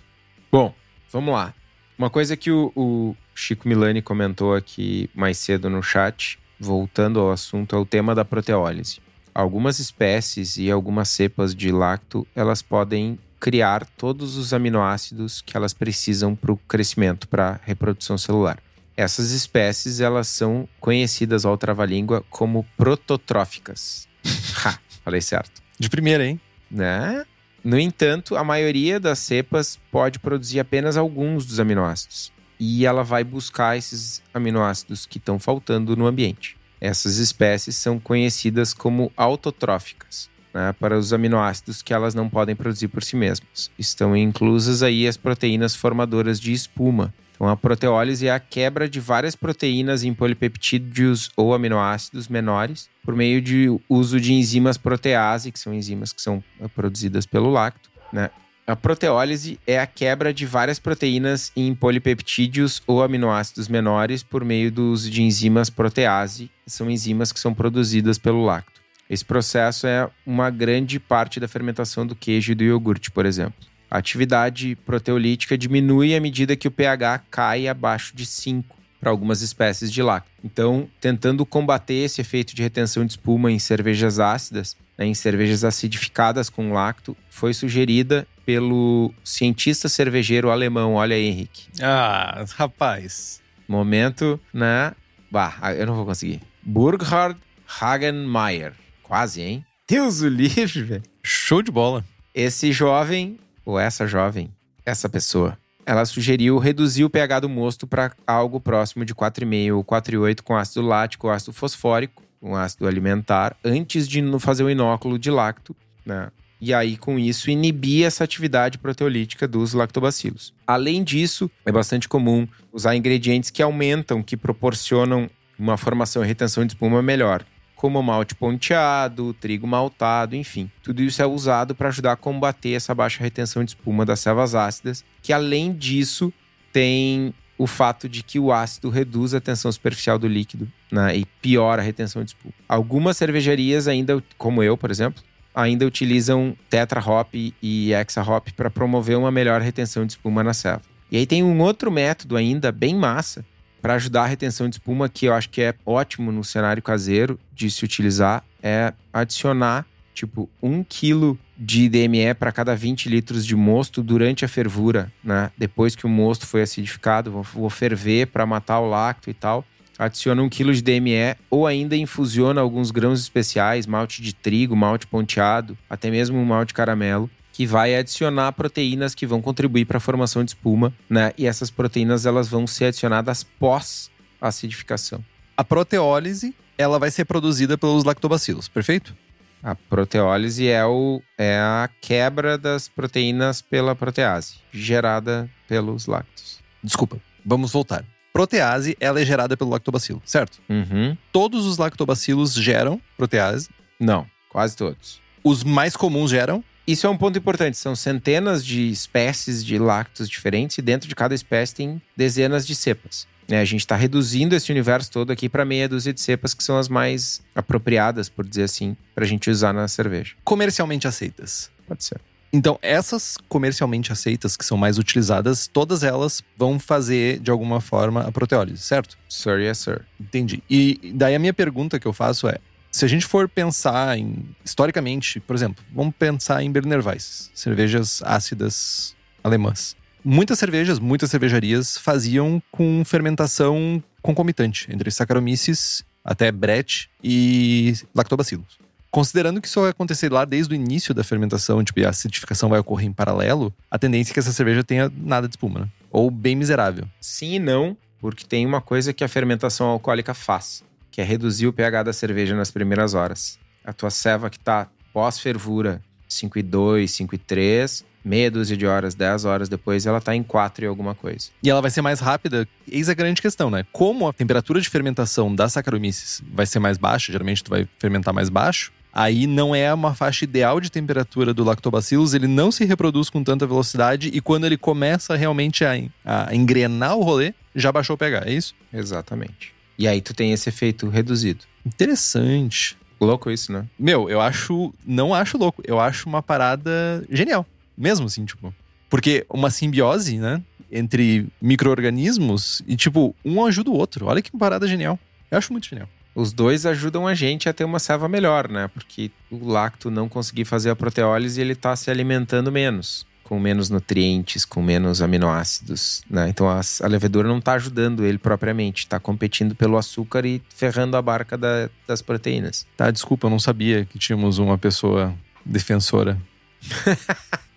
Bom, vamos lá. Uma coisa que o, o Chico Milani comentou aqui mais cedo no chat, voltando ao assunto, é o tema da proteólise. Algumas espécies e algumas cepas de lacto, elas podem criar todos os aminoácidos que elas precisam para o crescimento, para a reprodução celular. Essas espécies, elas são conhecidas ao trava-língua como prototróficas. [LAUGHS] ha, falei certo De primeira, hein? né? No entanto, a maioria das cepas pode produzir apenas alguns dos aminoácidos. E ela vai buscar esses aminoácidos que estão faltando no ambiente. Essas espécies são conhecidas como autotróficas, né? para os aminoácidos que elas não podem produzir por si mesmas. Estão inclusas aí as proteínas formadoras de espuma. Então, a proteólise é a quebra de várias proteínas em polipeptídeos ou aminoácidos menores por meio de uso de enzimas protease, que são enzimas que são eh, produzidas pelo lacto. Né? A proteólise é a quebra de várias proteínas em polipeptídeos ou aminoácidos menores por meio do uso de enzimas protease, que são enzimas que são produzidas pelo lacto. Esse processo é uma grande parte da fermentação do queijo e do iogurte, por exemplo. A atividade proteolítica diminui à medida que o pH cai abaixo de 5 para algumas espécies de lacto. Então, tentando combater esse efeito de retenção de espuma em cervejas ácidas, né, em cervejas acidificadas com lacto, foi sugerida pelo cientista cervejeiro alemão, olha aí, Henrique. Ah, rapaz. Momento, né? Bah, eu não vou conseguir. Burkhard Hagenmeier. Quase, hein? Deus o livre, velho. Show de bola. Esse jovem, ou essa jovem, essa pessoa, ela sugeriu reduzir o pH do mosto para algo próximo de 4,5 ou 4,8 com ácido lático ou ácido fosfórico, um ácido alimentar, antes de fazer o inóculo de lacto, né? E aí, com isso, inibir essa atividade proteolítica dos lactobacilos. Além disso, é bastante comum usar ingredientes que aumentam, que proporcionam uma formação e retenção de espuma melhor como malte ponteado, trigo maltado, enfim. Tudo isso é usado para ajudar a combater essa baixa retenção de espuma das selvas ácidas, que além disso tem o fato de que o ácido reduz a tensão superficial do líquido né, e piora a retenção de espuma. Algumas cervejarias ainda, como eu, por exemplo, ainda utilizam tetra hop e hexa hop para promover uma melhor retenção de espuma na selva. E aí tem um outro método ainda bem massa, para ajudar a retenção de espuma, que eu acho que é ótimo no cenário caseiro de se utilizar, é adicionar tipo um quilo de DME para cada 20 litros de mosto durante a fervura, né? Depois que o mosto foi acidificado, vou, ferver para matar o lacto e tal. Adiciona um quilo de DME ou ainda infusiona alguns grãos especiais, malte de trigo, malte ponteado, até mesmo malte caramelo que vai adicionar proteínas que vão contribuir para a formação de espuma, né? E essas proteínas elas vão ser adicionadas pós acidificação. A proteólise, ela vai ser produzida pelos lactobacilos, perfeito? A proteólise é, o, é a quebra das proteínas pela protease, gerada pelos lactos. Desculpa, vamos voltar. Protease, ela é gerada pelo lactobacilo, certo? Uhum. Todos os lactobacilos geram protease. Não, quase todos. Os mais comuns geram. Isso é um ponto importante. São centenas de espécies de lácteos diferentes e dentro de cada espécie tem dezenas de cepas. Né? A gente está reduzindo esse universo todo aqui para meia dúzia de cepas que são as mais apropriadas, por dizer assim, para a gente usar na cerveja. Comercialmente aceitas. Pode ser. Então, essas comercialmente aceitas, que são mais utilizadas, todas elas vão fazer, de alguma forma, a proteólise, certo? Sir, yes, sir. Entendi. E daí a minha pergunta que eu faço é: se a gente for pensar em, historicamente, por exemplo, vamos pensar em Berliner Weiss, cervejas ácidas alemãs. Muitas cervejas, muitas cervejarias faziam com fermentação concomitante entre Saccharomyces, até Brett e Lactobacillus. Considerando que isso vai acontecer lá desde o início da fermentação, tipo, e a acidificação vai ocorrer em paralelo, a tendência é que essa cerveja tenha nada de espuma, né? Ou bem miserável. Sim e não, porque tem uma coisa que a fermentação alcoólica faz, que é reduzir o pH da cerveja nas primeiras horas. A tua ceva que tá pós-fervura, 5,2, 5,3, meia dúzia de horas, 10 horas depois, ela tá em 4 e alguma coisa. E ela vai ser mais rápida. Eis a grande questão, né? Como a temperatura de fermentação da Saccharomyces vai ser mais baixa, geralmente tu vai fermentar mais baixo, aí não é uma faixa ideal de temperatura do lactobacillus, ele não se reproduz com tanta velocidade e quando ele começa realmente a, a engrenar o rolê, já baixou o pH, é isso? Exatamente. E aí tu tem esse efeito reduzido. Interessante. Louco isso, né? Meu, eu acho. Não acho louco. Eu acho uma parada genial. Mesmo assim, tipo. Porque uma simbiose, né? Entre micro-organismos e, tipo, um ajuda o outro. Olha que parada genial. Eu acho muito genial. Os dois ajudam a gente a ter uma ceva melhor, né? Porque o lacto não conseguir fazer a proteólise, ele tá se alimentando menos. Com menos nutrientes, com menos aminoácidos, né? Então a, a levedura não tá ajudando ele propriamente. Tá competindo pelo açúcar e ferrando a barca da- das proteínas. Tá, desculpa, eu não sabia que tínhamos uma pessoa defensora. [LAUGHS]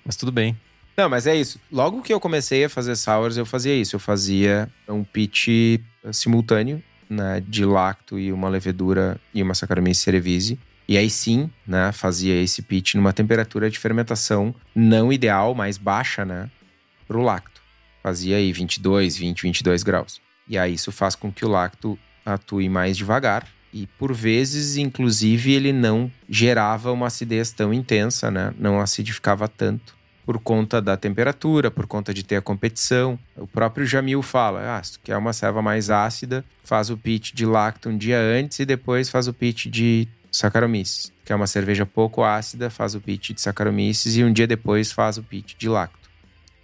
Mas tudo bem. Não, mas é isso. Logo que eu comecei a fazer sours, eu fazia isso. Eu fazia um pitch eh, simultâneo, né, de lacto e uma levedura e uma Saccharomyces cerevisiae. E aí sim, né, fazia esse pitch numa temperatura de fermentação não ideal, mais baixa, né, pro lacto. Fazia aí 22, 20, 22 graus. E aí isso faz com que o lacto atue mais devagar e por vezes, inclusive, ele não gerava uma acidez tão intensa, né, não acidificava tanto por conta da temperatura, por conta de ter a competição. O próprio Jamil fala: ah, se tu quer uma ceva mais ácida, faz o pitch de lacto um dia antes e depois faz o pitch de Saccharomyces. Quer uma cerveja pouco ácida, faz o pitch de Saccharomyces e um dia depois faz o pitch de lacto.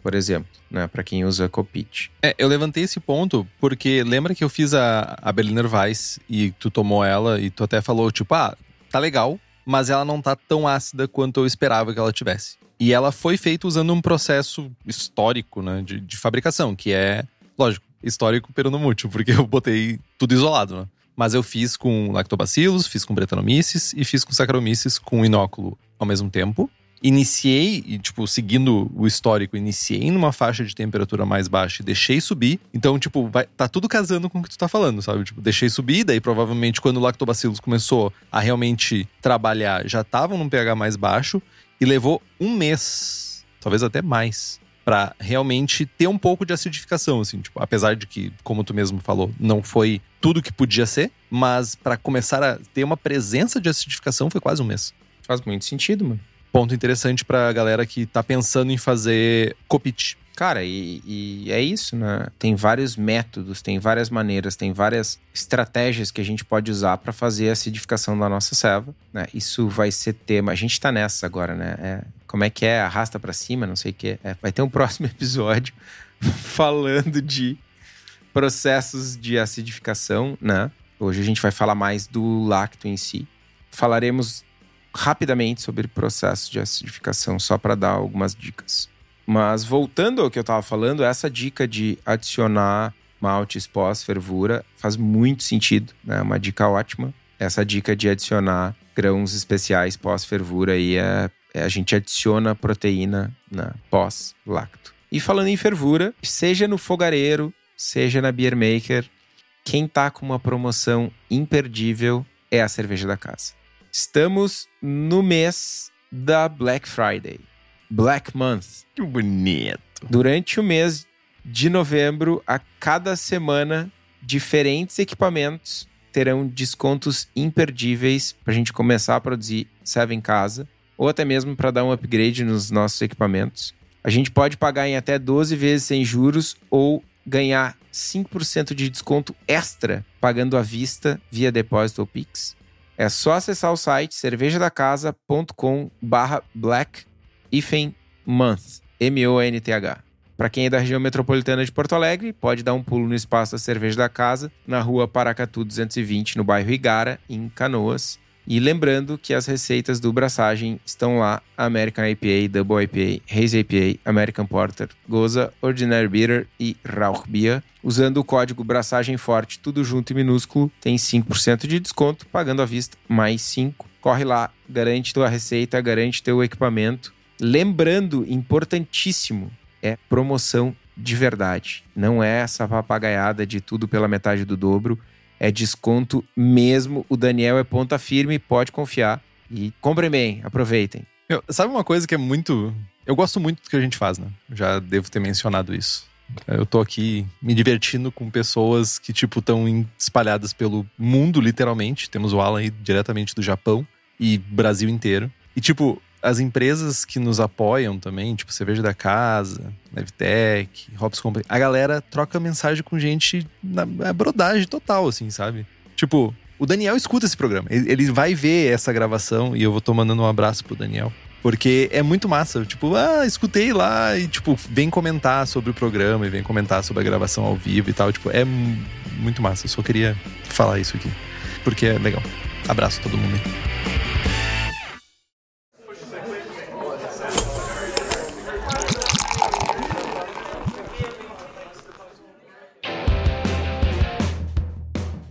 Por exemplo, né, para quem usa copitch. É, eu levantei esse ponto porque lembra que eu fiz a, a Berliner Weiss e tu tomou ela e tu até falou, tipo, ah, tá legal, mas ela não tá tão ácida quanto eu esperava que ela tivesse. E ela foi feita usando um processo histórico, né, de, de fabricação, que é, lógico, histórico pero não mútil, porque eu botei tudo isolado, né? Mas eu fiz com lactobacillus, fiz com Brettanomyces e fiz com Saccharomyces com inóculo ao mesmo tempo. Iniciei, e, tipo, seguindo o histórico, iniciei numa faixa de temperatura mais baixa e deixei subir. Então, tipo, vai, tá tudo casando com o que tu tá falando, sabe? Tipo, deixei subir, daí provavelmente quando o lactobacillus começou a realmente trabalhar, já estavam num pH mais baixo e levou um mês, talvez até mais, Pra realmente ter um pouco de acidificação, assim, tipo, apesar de que, como tu mesmo falou, não foi tudo que podia ser, mas pra começar a ter uma presença de acidificação foi quase um mês. Faz muito sentido, mano. Ponto interessante pra galera que tá pensando em fazer copit. Cara, e, e é isso, né? Tem vários métodos, tem várias maneiras, tem várias estratégias que a gente pode usar para fazer a acidificação da nossa selva. Né? Isso vai ser tema. A gente tá nessa agora, né? É, como é que é? Arrasta para cima, não sei o quê. É, vai ter um [LAUGHS] próximo episódio [LAUGHS] falando de processos de acidificação, né? Hoje a gente vai falar mais do lacto em si. Falaremos rapidamente sobre processos de acidificação, só para dar algumas dicas. Mas voltando ao que eu estava falando, essa dica de adicionar maltes pós-fervura faz muito sentido, né? Uma dica ótima. Essa dica de adicionar grãos especiais pós-fervura aí é, é a gente adiciona proteína na pós-lacto. E falando em fervura, seja no fogareiro, seja na beer maker, quem tá com uma promoção imperdível é a cerveja da casa. Estamos no mês da Black Friday. Black Month. Que bonito. Durante o mês de novembro, a cada semana, diferentes equipamentos terão descontos imperdíveis para a gente começar a produzir serve em casa ou até mesmo para dar um upgrade nos nossos equipamentos. A gente pode pagar em até 12 vezes sem juros ou ganhar 5% de desconto extra pagando à vista via depósito ou Pix. É só acessar o site cervejadacasa.com black month, M-O-N-T-H. Para quem é da região metropolitana de Porto Alegre, pode dar um pulo no espaço da Cerveja da Casa, na rua Paracatu 220, no bairro Igara, em Canoas. E lembrando que as receitas do Braçagem estão lá: American IPA, Double IPA, Haze IPA, American Porter, Goza, Ordinary Bitter e Rauch Beer. Usando o código Braçagem Forte, tudo junto e minúsculo, tem 5% de desconto, pagando à vista mais 5. Corre lá, garante tua receita, garante teu equipamento. Lembrando, importantíssimo, é promoção de verdade. Não é essa papagaiada de tudo pela metade do dobro é desconto mesmo. O Daniel é ponta firme, pode confiar. E comprem bem, aproveitem. Sabe uma coisa que é muito. Eu gosto muito do que a gente faz, né? Já devo ter mencionado isso. Eu tô aqui me divertindo com pessoas que, tipo, estão espalhadas pelo mundo, literalmente. Temos o Alan aí diretamente do Japão e Brasil inteiro. E, tipo, as empresas que nos apoiam também, tipo Cerveja da Casa, Nevtec, Hops Company, a galera troca mensagem com gente na é brodagem total, assim, sabe? Tipo, o Daniel escuta esse programa. Ele vai ver essa gravação e eu vou tô mandando um abraço pro Daniel. Porque é muito massa. Tipo, ah, escutei lá e, tipo, vem comentar sobre o programa e vem comentar sobre a gravação ao vivo e tal. Tipo, é muito massa. Eu só queria falar isso aqui. Porque é legal. Abraço a todo mundo aí.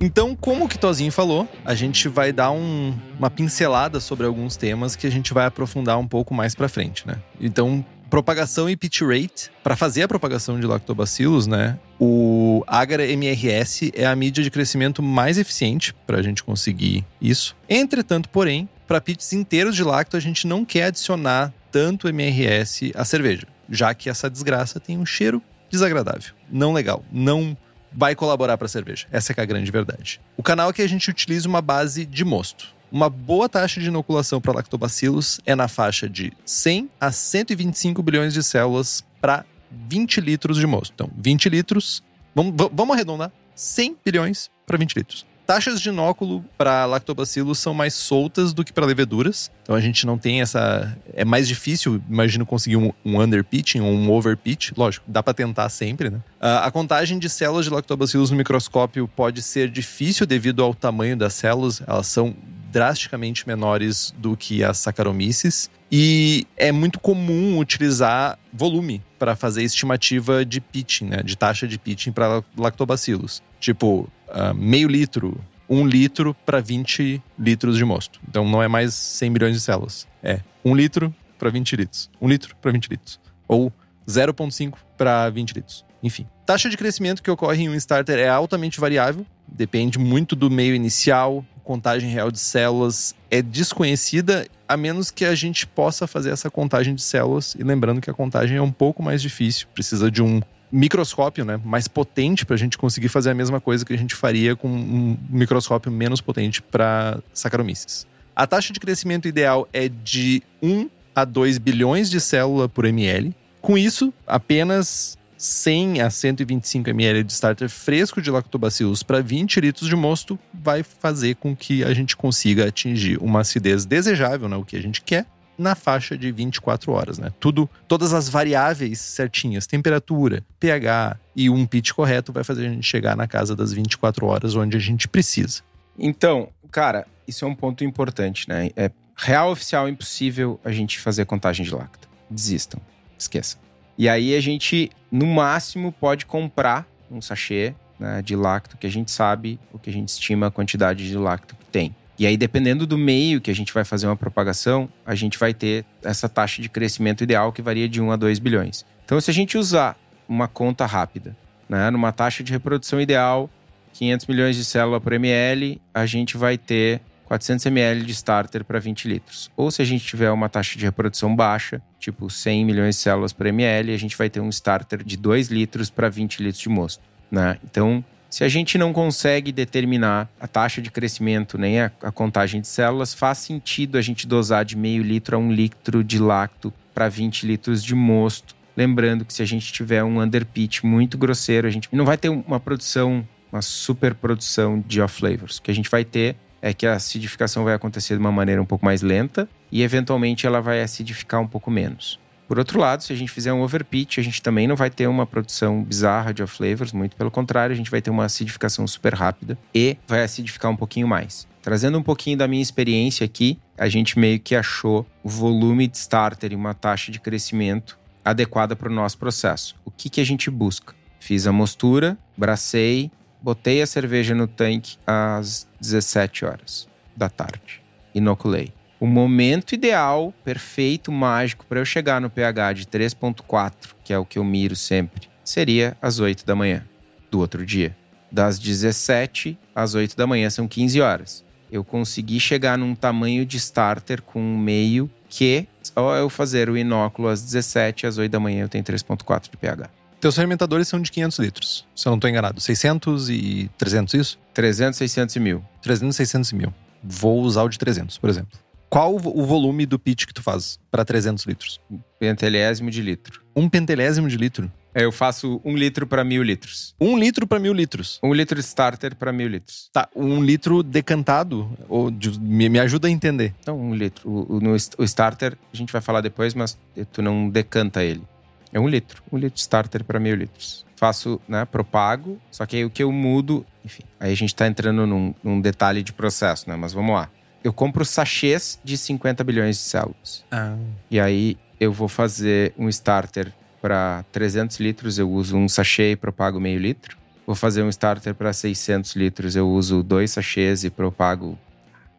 Então, como o Kitozinho falou, a gente vai dar um, uma pincelada sobre alguns temas que a gente vai aprofundar um pouco mais para frente, né? Então, propagação e pitch rate, para fazer a propagação de lactobacillus, né? O Agar MRS é a mídia de crescimento mais eficiente para a gente conseguir isso. Entretanto, porém, para pits inteiros de lacto, a gente não quer adicionar tanto MRS à cerveja, já que essa desgraça tem um cheiro desagradável, não legal, não vai colaborar para a cerveja. Essa é, é a grande verdade. O canal é que a gente utiliza uma base de mosto. Uma boa taxa de inoculação para lactobacilos é na faixa de 100 a 125 bilhões de células para 20 litros de mosto. Então, 20 litros, vamos, vamos arredondar, 100 bilhões para 20 litros. Taxas de inóculo para lactobacilos são mais soltas do que para leveduras. Então a gente não tem essa. É mais difícil, imagino, conseguir um, um underpitching ou um overpitch. Lógico, dá para tentar sempre, né? Uh, a contagem de células de lactobacilos no microscópio pode ser difícil devido ao tamanho das células. Elas são drasticamente menores do que as Saccharomyces. E é muito comum utilizar volume para fazer estimativa de pitching, né? De taxa de pitching para lactobacilos. Tipo, uh, meio litro, um litro para 20 litros de mosto. Então não é mais 100 milhões de células. É um litro para 20 litros. Um litro para 20 litros. Ou 0,5 para 20 litros. Enfim. Taxa de crescimento que ocorre em um starter é altamente variável, depende muito do meio inicial, contagem real de células é desconhecida, a menos que a gente possa fazer essa contagem de células. E lembrando que a contagem é um pouco mais difícil, precisa de um microscópio né, mais potente para a gente conseguir fazer a mesma coisa que a gente faria com um microscópio menos potente para Saccharomyces. A taxa de crescimento ideal é de 1 a 2 bilhões de célula por ml. Com isso, apenas 100 a 125 ml de starter fresco de lactobacillus para 20 litros de mosto vai fazer com que a gente consiga atingir uma acidez desejável, né, o que a gente quer, na faixa de 24 horas, né? Tudo, todas as variáveis certinhas, temperatura, pH e um pitch correto vai fazer a gente chegar na casa das 24 horas onde a gente precisa. Então, cara, isso é um ponto importante, né? É real oficial impossível a gente fazer contagem de lacto. Desistam, esqueçam. E aí a gente, no máximo, pode comprar um sachê né, de lacto que a gente sabe o que a gente estima a quantidade de lacto que tem. E aí, dependendo do meio que a gente vai fazer uma propagação, a gente vai ter essa taxa de crescimento ideal que varia de 1 a 2 bilhões. Então, se a gente usar uma conta rápida, né, numa taxa de reprodução ideal, 500 milhões de célula por ml, a gente vai ter 400 ml de starter para 20 litros. Ou se a gente tiver uma taxa de reprodução baixa, tipo 100 milhões de células por ml, a gente vai ter um starter de 2 litros para 20 litros de mosto. Né? Então, Se a gente não consegue determinar a taxa de crescimento nem a, a contagem de células, faz sentido a gente dosar de meio litro a um litro de lacto para 20 litros de mosto. Lembrando que se a gente tiver um underpitch muito grosseiro, a gente não vai ter uma produção, uma super produção de off-flavors. O que a gente vai ter é que a acidificação vai acontecer de uma maneira um pouco mais lenta e eventualmente ela vai acidificar um pouco menos. Por outro lado, se a gente fizer um overpitch, a gente também não vai ter uma produção bizarra de off-flavors, muito pelo contrário, a gente vai ter uma acidificação super rápida e vai acidificar um pouquinho mais. Trazendo um pouquinho da minha experiência aqui, a gente meio que achou o volume de starter e uma taxa de crescimento adequada para o nosso processo. O que, que a gente busca? Fiz a mostura, bracei, botei a cerveja no tanque às 17 horas da tarde. Inoculei. O momento ideal, perfeito, mágico para eu chegar no pH de 3.4, que é o que eu miro sempre, seria às 8 da manhã do outro dia. Das 17 às 8 da manhã são 15 horas. Eu consegui chegar num tamanho de starter com um meio que, só eu fazer o inóculo às 17 às 8 da manhã, eu tenho 3.4 de pH. Teus fermentadores são de 500 litros, se eu não estou enganado. 600 e 300, isso? 300, 600 e 1000. 300, 600 e 1000. Vou usar o de 300, por exemplo. Qual o volume do pitch que tu faz para 300 litros? Pentelésimo de litro. Um pentelésimo de litro? É, eu faço um litro para mil litros. Um litro para mil litros? Um litro starter para mil litros. Tá, um litro decantado? Ou de, me, me, ajuda a entender. Então, um litro. O, o, no, o starter, a gente vai falar depois, mas tu não decanta ele. É um litro. Um litro starter para mil litros. Faço, né, propago, só que aí o que eu mudo, enfim. Aí a gente tá entrando num, num detalhe de processo, né? Mas vamos lá eu compro sachês de 50 bilhões de células. Ah. E aí eu vou fazer um starter para 300 litros, eu uso um sachê e propago meio litro. Vou fazer um starter para 600 litros, eu uso dois sachês e propago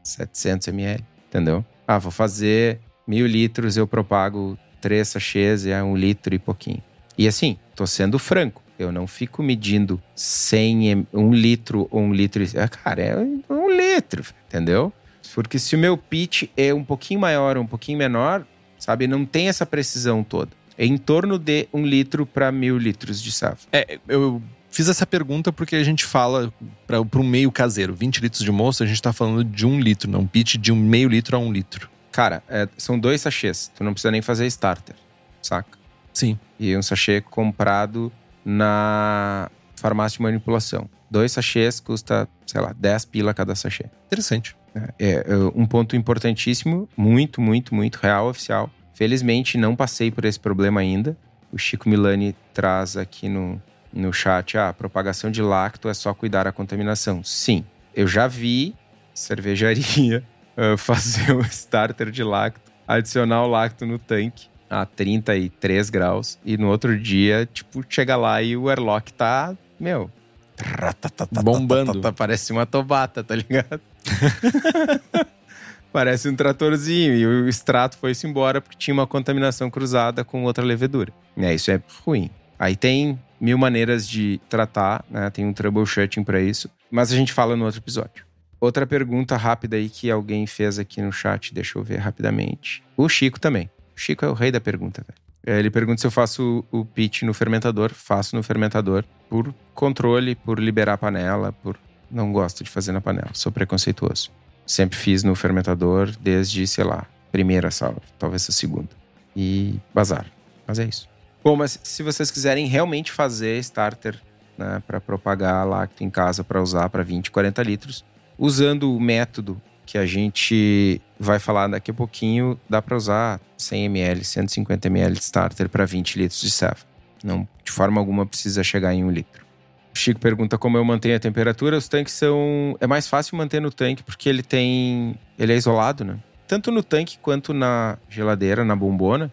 700 ml, entendeu? Ah, vou fazer mil litros, eu propago três sachês e é um litro e pouquinho. E assim, tô sendo franco. Eu não fico medindo 100, um litro ou um litro. Ah, cara, é um litro, entendeu? Porque se o meu pitch é um pouquinho maior ou um pouquinho menor, sabe, não tem essa precisão toda. É em torno de um litro para mil litros de safra. É, eu fiz essa pergunta porque a gente fala para um meio caseiro, 20 litros de moço, a gente tá falando de um litro, não um pitch de um meio litro a um litro. Cara, é, são dois sachês. Tu não precisa nem fazer starter, saca? Sim. E um sachê comprado na farmácia de manipulação. Dois sachês custa, sei lá, 10 pila cada sachê. Interessante. É, é um ponto importantíssimo, muito, muito, muito real, oficial. Felizmente não passei por esse problema ainda. O Chico Milani traz aqui no, no chat: ah, a propagação de lacto é só cuidar da contaminação. Sim, eu já vi cervejaria uh, [LAUGHS] fazer um starter de lacto, adicionar o lacto no tanque a 33 graus e no outro dia, tipo, chega lá e o airlock tá, meu, bombando. Parece uma tobata, tá ligado? [LAUGHS] Parece um tratorzinho. E o extrato foi-se embora porque tinha uma contaminação cruzada com outra levedura. É, isso é ruim. Aí tem mil maneiras de tratar, né? Tem um troubleshooting para isso. Mas a gente fala no outro episódio. Outra pergunta rápida aí que alguém fez aqui no chat, deixa eu ver rapidamente. O Chico também. O Chico é o rei da pergunta, velho. É, ele pergunta se eu faço o pitch no fermentador. Faço no fermentador por controle, por liberar a panela, por não gosto de fazer na panela, sou preconceituoso. Sempre fiz no fermentador desde, sei lá, primeira sala, talvez a segunda. E bazar. Mas é isso. Bom, mas se vocês quiserem realmente fazer starter né, para propagar lacto em casa para usar para 20, 40 litros, usando o método que a gente vai falar daqui a pouquinho, dá para usar 100 ml, 150 ml de starter para 20 litros de ceva. Não, de forma alguma precisa chegar em um litro. O Chico pergunta como eu mantenho a temperatura. Os tanques são. É mais fácil manter no tanque porque ele tem. Ele é isolado, né? Tanto no tanque quanto na geladeira, na bombona,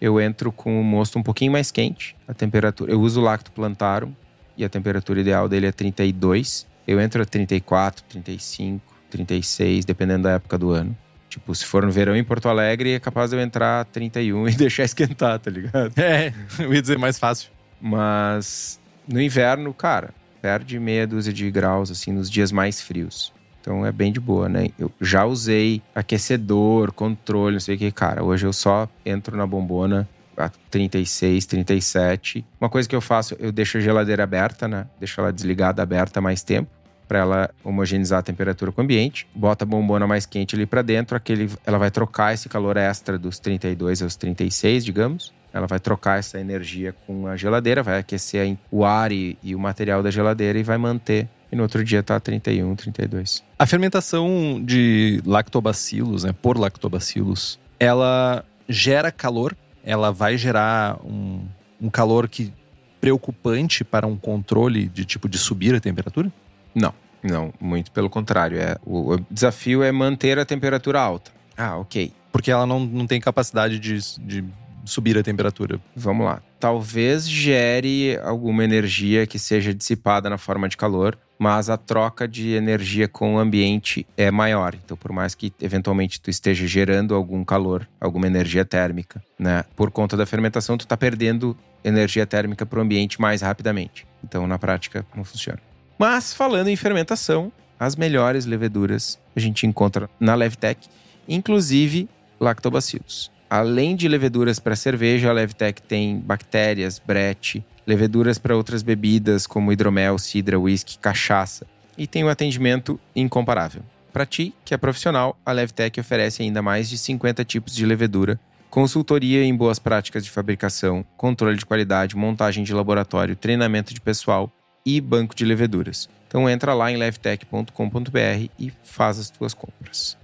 eu entro com o mosto um pouquinho mais quente. A temperatura. Eu uso o lacto plantarum e a temperatura ideal dele é 32. Eu entro a 34, 35, 36, dependendo da época do ano. Tipo, se for no verão em Porto Alegre, é capaz de eu entrar a 31 e [LAUGHS] deixar esquentar, tá ligado? É, eu ia dizer mais fácil. Mas no inverno, cara, perde meia dúzia de graus, assim, nos dias mais frios. Então é bem de boa, né? Eu já usei aquecedor, controle, não sei o que, cara. Hoje eu só entro na bombona. a 36, 37. Uma coisa que eu faço, eu deixo a geladeira aberta, né? Deixo ela desligada, aberta mais tempo para ela homogeneizar a temperatura com o ambiente. Bota a bombona mais quente ali para dentro, aquele, ela vai trocar esse calor extra dos 32 aos 36, digamos. Ela vai trocar essa energia com a geladeira, vai aquecer o ar e, e o material da geladeira e vai manter. E no outro dia tá 31, 32. A fermentação de lactobacilos, né, por lactobacilos, ela gera calor, ela vai gerar um, um calor que preocupante para um controle de tipo de subir a temperatura? Não, não, muito pelo contrário. É, o, o desafio é manter a temperatura alta. Ah, ok. Porque ela não, não tem capacidade de, de subir a temperatura. Vamos lá. Talvez gere alguma energia que seja dissipada na forma de calor, mas a troca de energia com o ambiente é maior. Então, por mais que eventualmente tu esteja gerando algum calor, alguma energia térmica, né? Por conta da fermentação, tu está perdendo energia térmica para o ambiente mais rapidamente. Então, na prática, não funciona. Mas falando em fermentação, as melhores leveduras a gente encontra na Levtech, inclusive lactobacilos. Além de leveduras para cerveja, a Levtech tem bactérias, brete, leveduras para outras bebidas como hidromel, cidra, whisky, cachaça e tem um atendimento incomparável. Para ti, que é profissional, a Levtech oferece ainda mais de 50 tipos de levedura, consultoria em boas práticas de fabricação, controle de qualidade, montagem de laboratório, treinamento de pessoal e banco de leveduras. Então entra lá em levtech.com.br e faz as tuas compras.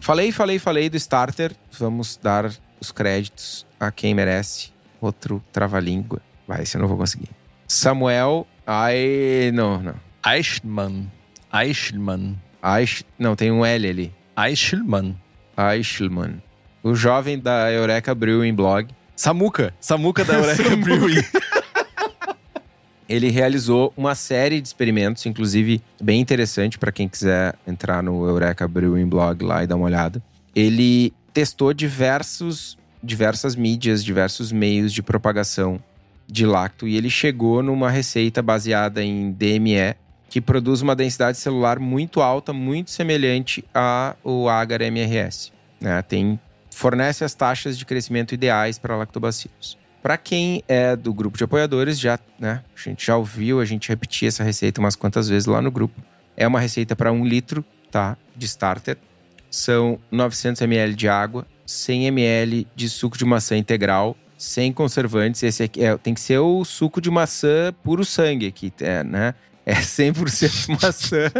Falei, falei, falei do starter. Vamos dar os créditos a quem merece. Outro trava-língua. Vai, esse eu não vou conseguir. Samuel. Ai. Não, não. Eichmann. Eichmann. Eich, não, tem um L ali. Eichelmann. Eichelmann. O jovem da Eureka Brewing Blog. Samuca. Samuca da Eureka [LAUGHS] Brewing ele realizou uma série de experimentos, inclusive bem interessante para quem quiser entrar no Eureka Brewing Blog lá e dar uma olhada. Ele testou diversos, diversas mídias, diversos meios de propagação de lacto e ele chegou numa receita baseada em DME que produz uma densidade celular muito alta, muito semelhante ao agar MRS. Né? Tem, fornece as taxas de crescimento ideais para lactobacilos. Para quem é do grupo de apoiadores, já, né, a gente já ouviu a gente repetir essa receita umas quantas vezes lá no grupo. É uma receita para um litro, tá, de starter. São 900 ml de água, 100 ml de suco de maçã integral, sem conservantes. Esse aqui é, tem que ser o suco de maçã puro sangue aqui, é, né? É 100% [LAUGHS] maçã.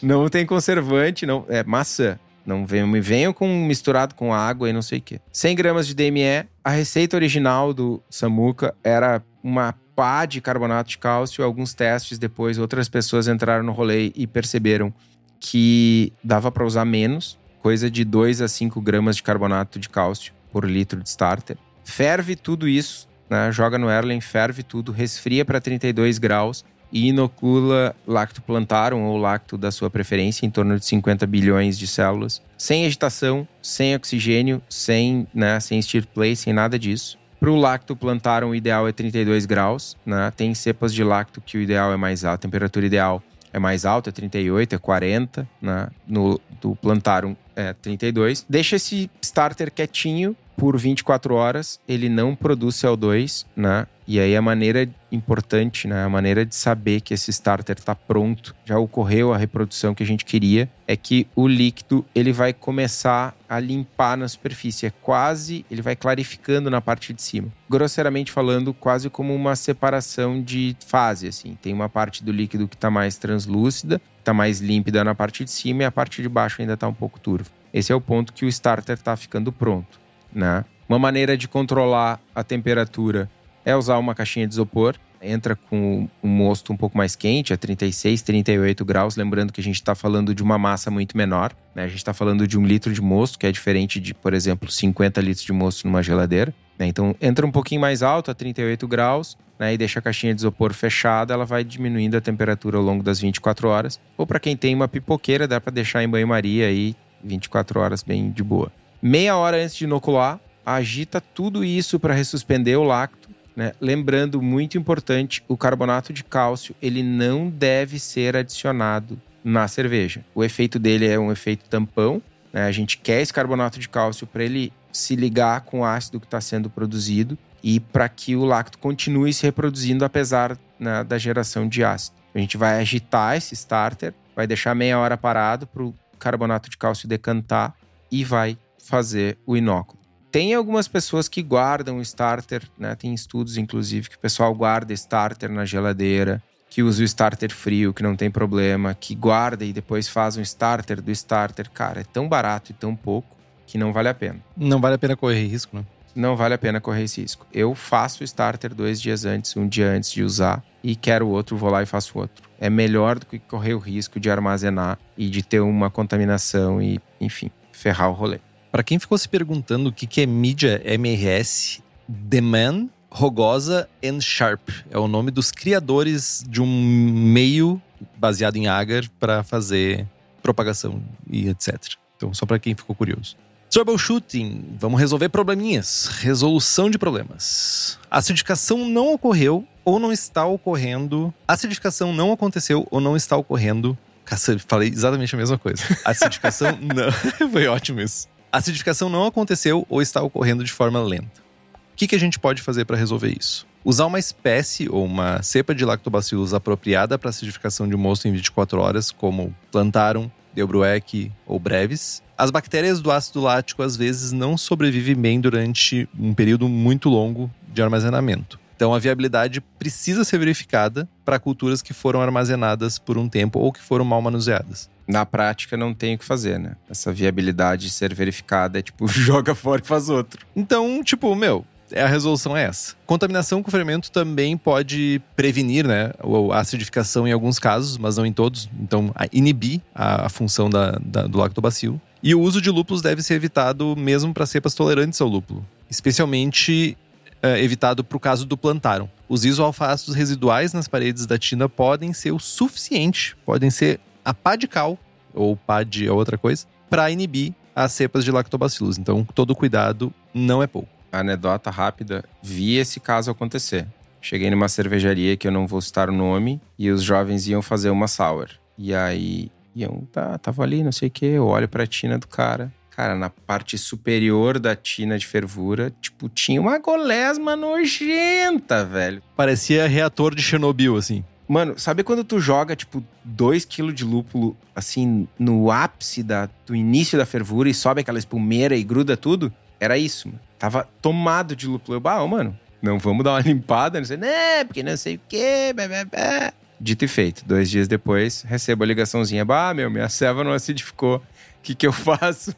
Não tem conservante, não é maçã. Não venham, me venham com misturado com água e não sei o quê. 100 gramas de DME. A receita original do Samuca era uma pá de carbonato de cálcio. Alguns testes depois, outras pessoas entraram no rolê e perceberam que dava para usar menos, coisa de 2 a 5 gramas de carbonato de cálcio por litro de starter. Ferve tudo isso, né? joga no Erlen, ferve tudo, resfria para 32 graus e inocula lacto plantarum ou lacto da sua preferência, em torno de 50 bilhões de células, sem agitação, sem oxigênio, sem, né, sem stir play, sem nada disso. Para o lacto plantarum, o ideal é 32 graus. Né? Tem cepas de lacto que o ideal é mais alto, a temperatura ideal é mais alta, é 38, é 40. Né? No do plantarum é 32. Deixa esse starter quietinho por 24 horas, ele não produz CO2, né? E aí a maneira importante, né, a maneira de saber que esse starter está pronto, já ocorreu a reprodução que a gente queria, é que o líquido ele vai começar a limpar na superfície, é quase, ele vai clarificando na parte de cima. Grosseiramente falando, quase como uma separação de fase, assim. Tem uma parte do líquido que está mais translúcida, está mais límpida na parte de cima e a parte de baixo ainda está um pouco turva. Esse é o ponto que o starter está ficando pronto, né? Uma maneira de controlar a temperatura é usar uma caixinha de isopor. Entra com o mosto um pouco mais quente, a 36, 38 graus. Lembrando que a gente está falando de uma massa muito menor. Né? A gente está falando de um litro de mosto, que é diferente de, por exemplo, 50 litros de mosto numa geladeira. Né? Então, entra um pouquinho mais alto, a 38 graus, né? e deixa a caixinha de isopor fechada. Ela vai diminuindo a temperatura ao longo das 24 horas. Ou para quem tem uma pipoqueira, dá para deixar em banho-maria aí 24 horas bem de boa. Meia hora antes de inocular, agita tudo isso para ressuspender o lacto né? Lembrando, muito importante, o carbonato de cálcio ele não deve ser adicionado na cerveja. O efeito dele é um efeito tampão. Né? A gente quer esse carbonato de cálcio para ele se ligar com o ácido que está sendo produzido e para que o lacto continue se reproduzindo apesar né, da geração de ácido. A gente vai agitar esse starter, vai deixar meia hora parado para o carbonato de cálcio decantar e vai fazer o inóculo. Tem algumas pessoas que guardam o starter, né? Tem estudos, inclusive, que o pessoal guarda starter na geladeira, que usa o starter frio, que não tem problema, que guarda e depois faz um starter do starter. Cara, é tão barato e tão pouco que não vale a pena. Não vale a pena correr risco, né? Não vale a pena correr esse risco. Eu faço o starter dois dias antes, um dia antes de usar, e quero outro, vou lá e faço outro. É melhor do que correr o risco de armazenar e de ter uma contaminação e, enfim, ferrar o rolê. Para quem ficou se perguntando o que é mídia MRS, The Man, Rogosa and Sharp é o nome dos criadores de um meio baseado em agar para fazer propagação e etc. Então, só para quem ficou curioso. Troubleshooting, vamos resolver probleminhas. Resolução de problemas. A acidificação não ocorreu ou não está ocorrendo. A acidificação não aconteceu ou não está ocorrendo. Cacete, falei exatamente a mesma coisa. A acidificação [LAUGHS] não. Foi ótimo isso. Acidificação não aconteceu ou está ocorrendo de forma lenta. O que, que a gente pode fazer para resolver isso? Usar uma espécie ou uma cepa de lactobacillus apropriada para acidificação de mosto em 24 horas, como Plantarum, Delbrueck ou Brevis. As bactérias do ácido lático às vezes não sobrevivem bem durante um período muito longo de armazenamento. Então a viabilidade precisa ser verificada para culturas que foram armazenadas por um tempo ou que foram mal manuseadas. Na prática não tem o que fazer, né? Essa viabilidade ser verificada é tipo, [LAUGHS] joga fora e faz outro. Então, tipo, meu, a resolução é essa. Contaminação com fermento também pode prevenir, né, a acidificação em alguns casos, mas não em todos. Então, inibir a, função da, da, do lactobacilo. E o uso de lúpulos deve ser evitado mesmo para cepas tolerantes ao lúpulo, especialmente é, evitado para o caso do plantarum. Os isoalfácidos residuais nas paredes da tina podem ser o suficiente, podem ser a pá de cal ou pá de outra coisa, para inibir as cepas de lactobacillus. Então, todo cuidado não é pouco anedota rápida, vi esse caso acontecer. Cheguei numa cervejaria que eu não vou citar o nome e os jovens iam fazer uma sour. E aí, iam, tá, tava ali, não sei o que, eu olho pra tina do cara. Cara, na parte superior da tina de fervura, tipo, tinha uma golesma nojenta, velho. Parecia reator de Chernobyl, assim. Mano, sabe quando tu joga, tipo, 2kg de lúpulo, assim, no ápice da, do início da fervura e sobe aquela espumeira e gruda tudo? Era isso, mano. Tava tomado de lúpulo. Eu, bah, mano, não vamos dar uma [LAUGHS] limpada, não sei, né, porque não sei o quê, blá, blá, blá. Dito e feito. Dois dias depois, recebo a ligaçãozinha. Bah, meu, minha ceva não acidificou. O que que eu faço?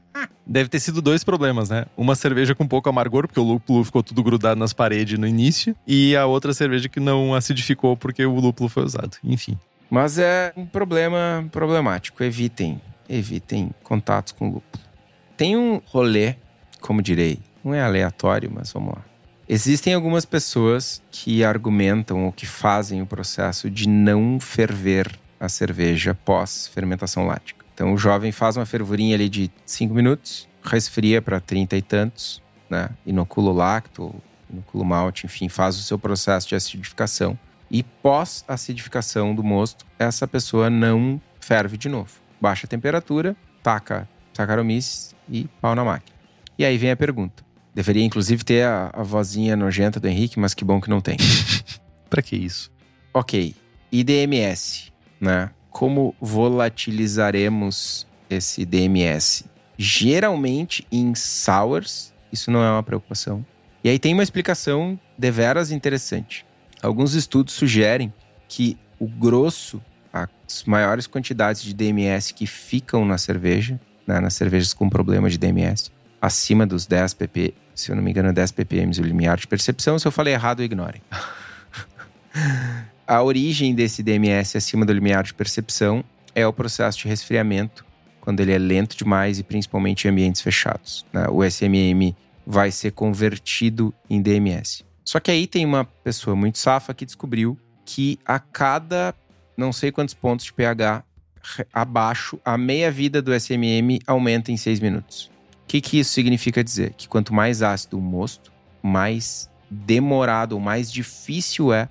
[LAUGHS] Deve ter sido dois problemas, né? Uma cerveja com pouco amargor, porque o lúpulo ficou tudo grudado nas paredes no início. E a outra cerveja que não acidificou porque o lúpulo foi usado. Enfim. Mas é um problema problemático. Evitem, evitem contatos com lúpulo. Tem um rolê como direi, não é aleatório, mas vamos lá. Existem algumas pessoas que argumentam ou que fazem o processo de não ferver a cerveja pós fermentação lática. Então o jovem faz uma fervurinha ali de 5 minutos, resfria para 30 e tantos, né? Inocula o lacto, inocula o malte, enfim, faz o seu processo de acidificação. E pós acidificação do mosto, essa pessoa não ferve de novo. Baixa a temperatura, taca Saccharomyces e pau na máquina. E aí vem a pergunta. Deveria, inclusive, ter a, a vozinha nojenta do Henrique, mas que bom que não tem. [LAUGHS] para que isso? Ok. IDMS, né? Como volatilizaremos esse DMS? Geralmente em sours, isso não é uma preocupação. E aí tem uma explicação deveras interessante. Alguns estudos sugerem que o grosso, as maiores quantidades de DMS que ficam na cerveja, né, nas cervejas com problema de DMS, acima dos 10 pp, se eu não me engano, 10 ppm o limiar de percepção. Se eu falei errado, ignorem. [LAUGHS] a origem desse DMS acima do limiar de percepção é o processo de resfriamento, quando ele é lento demais e principalmente em ambientes fechados. Né? O SMM vai ser convertido em DMS. Só que aí tem uma pessoa muito safa que descobriu que a cada não sei quantos pontos de pH abaixo, a meia vida do SMM aumenta em 6 minutos. O que, que isso significa dizer? Que quanto mais ácido o mosto, mais demorado ou mais difícil é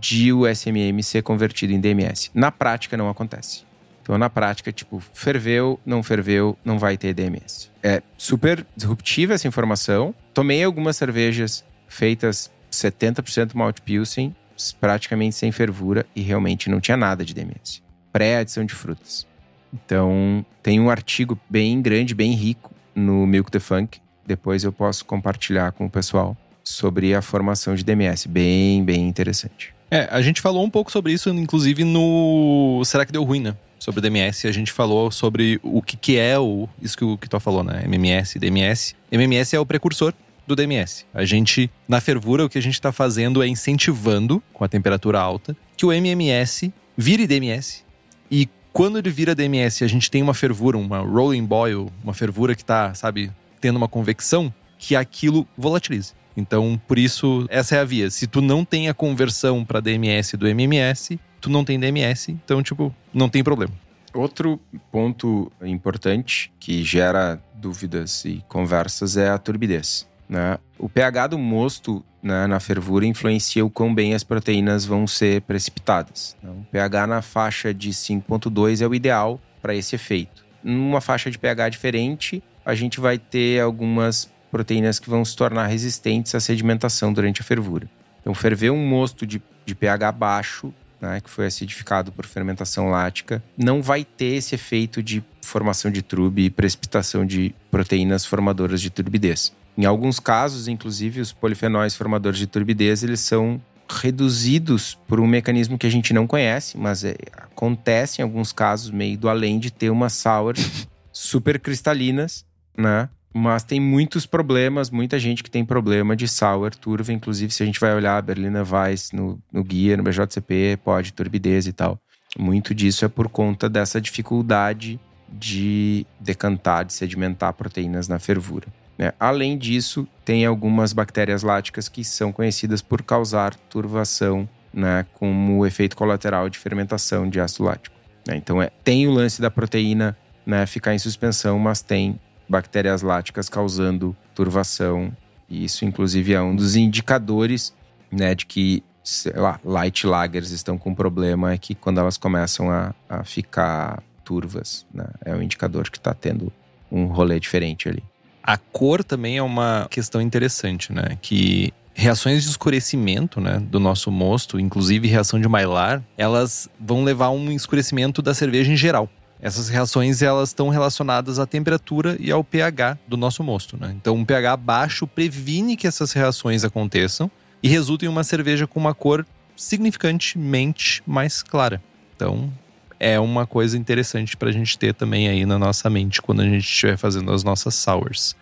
de o SMM ser convertido em DMS. Na prática não acontece. Então, na prática, tipo, ferveu, não ferveu, não vai ter DMS. É super disruptiva essa informação. Tomei algumas cervejas feitas 70% malte pilsen, praticamente sem fervura, e realmente não tinha nada de DMS. Pré-adição de frutas. Então, tem um artigo bem grande, bem rico no Milk the Funk. Depois eu posso compartilhar com o pessoal sobre a formação de DMS. Bem, bem interessante. É, a gente falou um pouco sobre isso, inclusive no Será que deu ruim, né? Sobre DMS, a gente falou sobre o que, que é o isso que o tu falou, né? MMS, DMS. MMS é o precursor do DMS. A gente, na fervura, o que a gente está fazendo é incentivando, com a temperatura alta, que o MMS vire DMS. E quando ele vira DMS, a gente tem uma fervura, uma rolling boil, uma fervura que está, sabe, tendo uma convecção, que aquilo volatilize. Então, por isso, essa é a via. Se tu não tem a conversão para DMS do MMS, tu não tem DMS, então, tipo, não tem problema. Outro ponto importante que gera dúvidas e conversas é a turbidez. Né? O pH do mosto né, na fervura influencia o quão bem as proteínas vão ser precipitadas. Né? O pH na faixa de 5,2 é o ideal para esse efeito. Numa faixa de pH diferente, a gente vai ter algumas proteínas que vão se tornar resistentes à sedimentação durante a fervura. Então, ferver um mosto de, de pH baixo, né, que foi acidificado por fermentação lática, não vai ter esse efeito de formação de trube e precipitação de proteínas formadoras de turbidez. Em alguns casos, inclusive, os polifenóis formadores de turbidez, eles são reduzidos por um mecanismo que a gente não conhece, mas é, acontece em alguns casos meio do além de ter umas sours [LAUGHS] super cristalinas, né? Mas tem muitos problemas, muita gente que tem problema de sour turva. Inclusive, se a gente vai olhar a Berliner Weiss no, no guia, no BJCP, pode turbidez e tal. Muito disso é por conta dessa dificuldade de decantar, de sedimentar proteínas na fervura. Né? Além disso, tem algumas bactérias láticas que são conhecidas por causar turvação, né, como efeito colateral de fermentação de ácido lático. Né? Então, é, tem o lance da proteína né, ficar em suspensão, mas tem bactérias láticas causando turvação. E isso, inclusive, é um dos indicadores né, de que sei lá, light lagers estão com problema, é que quando elas começam a, a ficar turvas, né, é um indicador que está tendo um rolê diferente ali. A cor também é uma questão interessante, né? Que reações de escurecimento, né, do nosso mosto, inclusive reação de Maillard, elas vão levar a um escurecimento da cerveja em geral. Essas reações elas estão relacionadas à temperatura e ao pH do nosso mosto, né? Então, um pH baixo previne que essas reações aconteçam e resulta em uma cerveja com uma cor significantemente mais clara. Então, é uma coisa interessante para a gente ter também aí na nossa mente quando a gente estiver fazendo as nossas sours.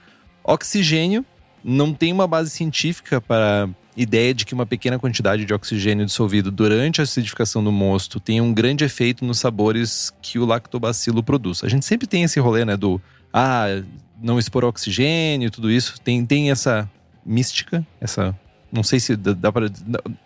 Oxigênio não tem uma base científica para ideia de que uma pequena quantidade de oxigênio dissolvido durante a acidificação do mosto tem um grande efeito nos sabores que o lactobacilo produz. A gente sempre tem esse rolê, né, do ah, não expor oxigênio, tudo isso. Tem, tem essa mística, essa não sei se dá, dá para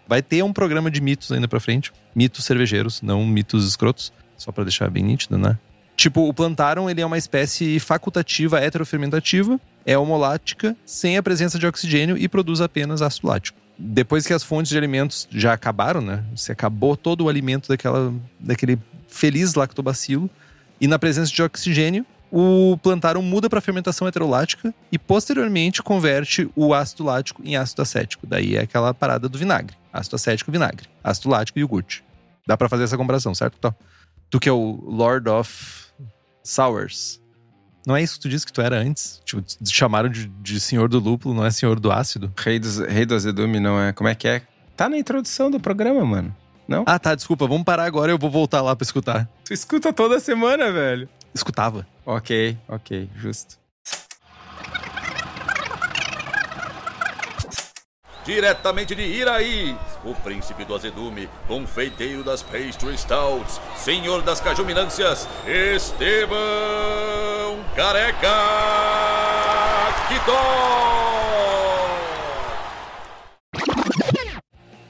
vai ter um programa de mitos ainda para frente, mitos cervejeiros, não mitos escrotos. Só para deixar bem nítido, né? Tipo, o plantarum ele é uma espécie facultativa heterofermentativa, é homolática, sem a presença de oxigênio e produz apenas ácido lático. Depois que as fontes de alimentos já acabaram, né? Você acabou todo o alimento daquela, daquele feliz lactobacilo, e na presença de oxigênio, o plantarum muda para fermentação heterolática e posteriormente converte o ácido lático em ácido acético. Daí é aquela parada do vinagre. Ácido acético, vinagre. Ácido lático, iogurte. Dá para fazer essa comparação, certo? Tu que é o Lord of Sours. Não é isso que tu disse que tu era antes? Tipo, te chamaram de, de senhor do lúpulo, não é senhor do ácido? Rei, dos, rei do azedume não é. Como é que é? Tá na introdução do programa, mano. Não? Ah, tá, desculpa. Vamos parar agora eu vou voltar lá pra escutar. Tu escuta toda semana, velho. Escutava. Ok, ok, justo. Diretamente de Iraí, o príncipe do azedume, confeiteiro das pastry stouts, senhor das cajuminâncias, Careca Quitó!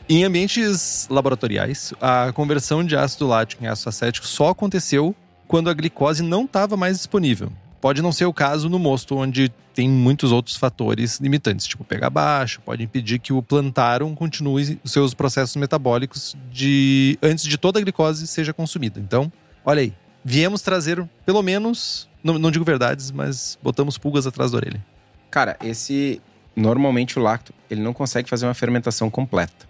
Em ambientes laboratoriais, a conversão de ácido lático em ácido acético só aconteceu quando a glicose não estava mais disponível. Pode não ser o caso no mosto, onde tem muitos outros fatores limitantes, tipo pH baixo, pode impedir que o plantarum continue os seus processos metabólicos de antes de toda a glicose seja consumida. Então, olha aí, viemos trazer, pelo menos, não, não digo verdades, mas botamos pulgas atrás da orelha. Cara, esse. Normalmente o lacto, ele não consegue fazer uma fermentação completa.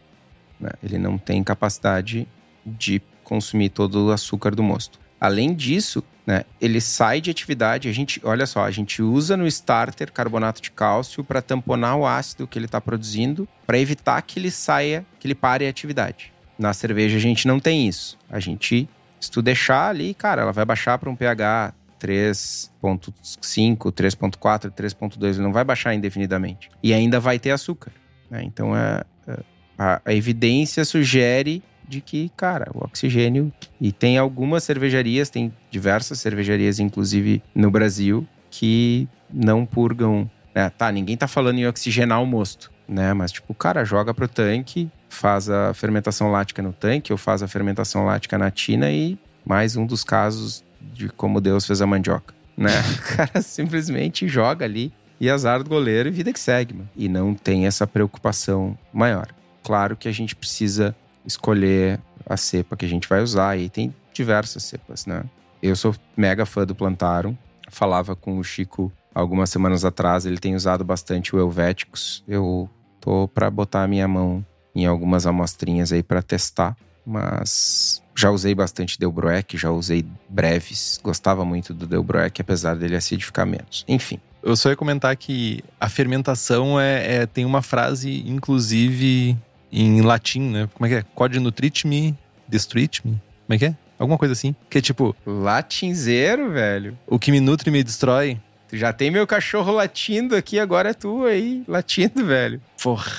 né? Ele não tem capacidade de consumir todo o açúcar do mosto. Além disso, né, ele sai de atividade. A gente, olha só, a gente usa no starter carbonato de cálcio para tamponar o ácido que ele está produzindo, para evitar que ele saia, que ele pare a atividade. Na cerveja a gente não tem isso. A gente, se tu deixar ali, cara, ela vai baixar para um pH 3.5, 3.4, 3.2, ele não vai baixar indefinidamente. E ainda vai ter açúcar. né? Então é, é, a, a evidência sugere de que, cara, o oxigênio. E tem algumas cervejarias, tem diversas cervejarias, inclusive no Brasil, que não purgam. né? tá, ninguém tá falando em oxigenar o mosto, né? Mas, tipo, o cara joga pro tanque, faz a fermentação lática no tanque, ou faz a fermentação lática na tina e mais um dos casos de como Deus fez a mandioca, né? [LAUGHS] O cara simplesmente joga ali e azar do goleiro e vida que segue, mano. E não tem essa preocupação maior. Claro que a gente precisa escolher a cepa que a gente vai usar e tem diversas cepas, né? Eu sou mega fã do Plantarum. Falava com o Chico algumas semanas atrás, ele tem usado bastante o Helvéticos. Eu tô para botar a minha mão em algumas amostrinhas aí para testar, mas já usei bastante Delbroek, já usei breves, gostava muito do Delbroek, apesar dele acidificar menos. Enfim, Eu só ia comentar que a fermentação é, é- tem uma frase, inclusive, em latim, né? Como é que é? Quod nutrit-me, destruit-me? Como é que é? Alguma coisa assim. Que é tipo, latinzeiro, velho. o que me nutre me destrói. Tu já tem meu cachorro latindo aqui, agora é tu aí, latindo, velho. Porra.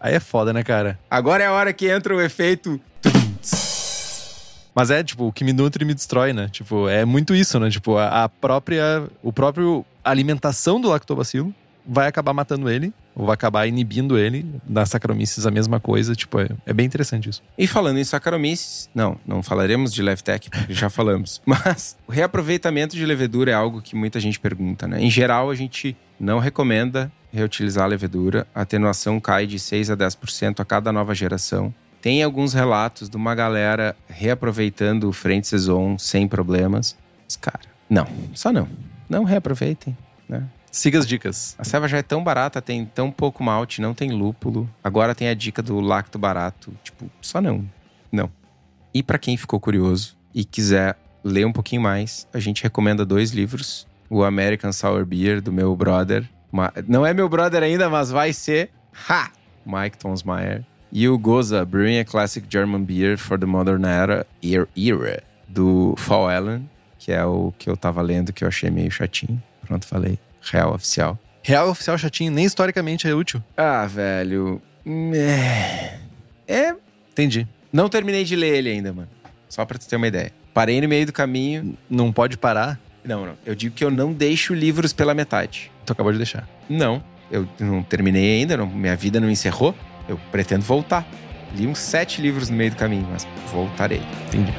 Aí é foda, né, cara? Agora é a hora que entra o efeito. Mas é, tipo, o que me nutre me destrói, né? Tipo, é muito isso, né? Tipo, a, a própria. O próprio alimentação do lactobacilo vai acabar matando ele, ou vai acabar inibindo ele. Na Saccharomyces a mesma coisa. Tipo, é, é bem interessante isso. E falando em Saccharomyces, não, não falaremos de Levtech, porque já falamos. [LAUGHS] Mas o reaproveitamento de levedura é algo que muita gente pergunta, né? Em geral, a gente não recomenda reutilizar a levedura. A atenuação cai de 6 a 10% a cada nova geração. Tem alguns relatos de uma galera reaproveitando o Frente Saison sem problemas. Mas, cara, não, só não. Não reaproveitem, né? Siga as dicas. A ceva já é tão barata, tem tão pouco malte, não tem lúpulo. Agora tem a dica do lacto barato. Tipo, só não. Não. E pra quem ficou curioso e quiser ler um pouquinho mais, a gente recomenda dois livros. O American Sour Beer, do meu brother. Não é meu brother ainda, mas vai ser. Ha! Mike Tonsmeyer. E o Goza, Brewing a Classic German Beer for the Modern Era, Era, era do Fall Allen, que é o que eu tava lendo, que eu achei meio chatinho. Pronto, falei. Real oficial. Real oficial chatinho, nem historicamente é útil. Ah, velho. É. É. Entendi. Não terminei de ler ele ainda, mano. Só pra tu ter uma ideia. Parei no meio do caminho. Não pode parar. Não, não. Eu digo que eu não deixo livros pela metade. Tu acabou de deixar. Não. Eu não terminei ainda, não- minha vida não encerrou. Eu pretendo voltar. Li uns sete livros no meio do caminho, mas voltarei. Entendi.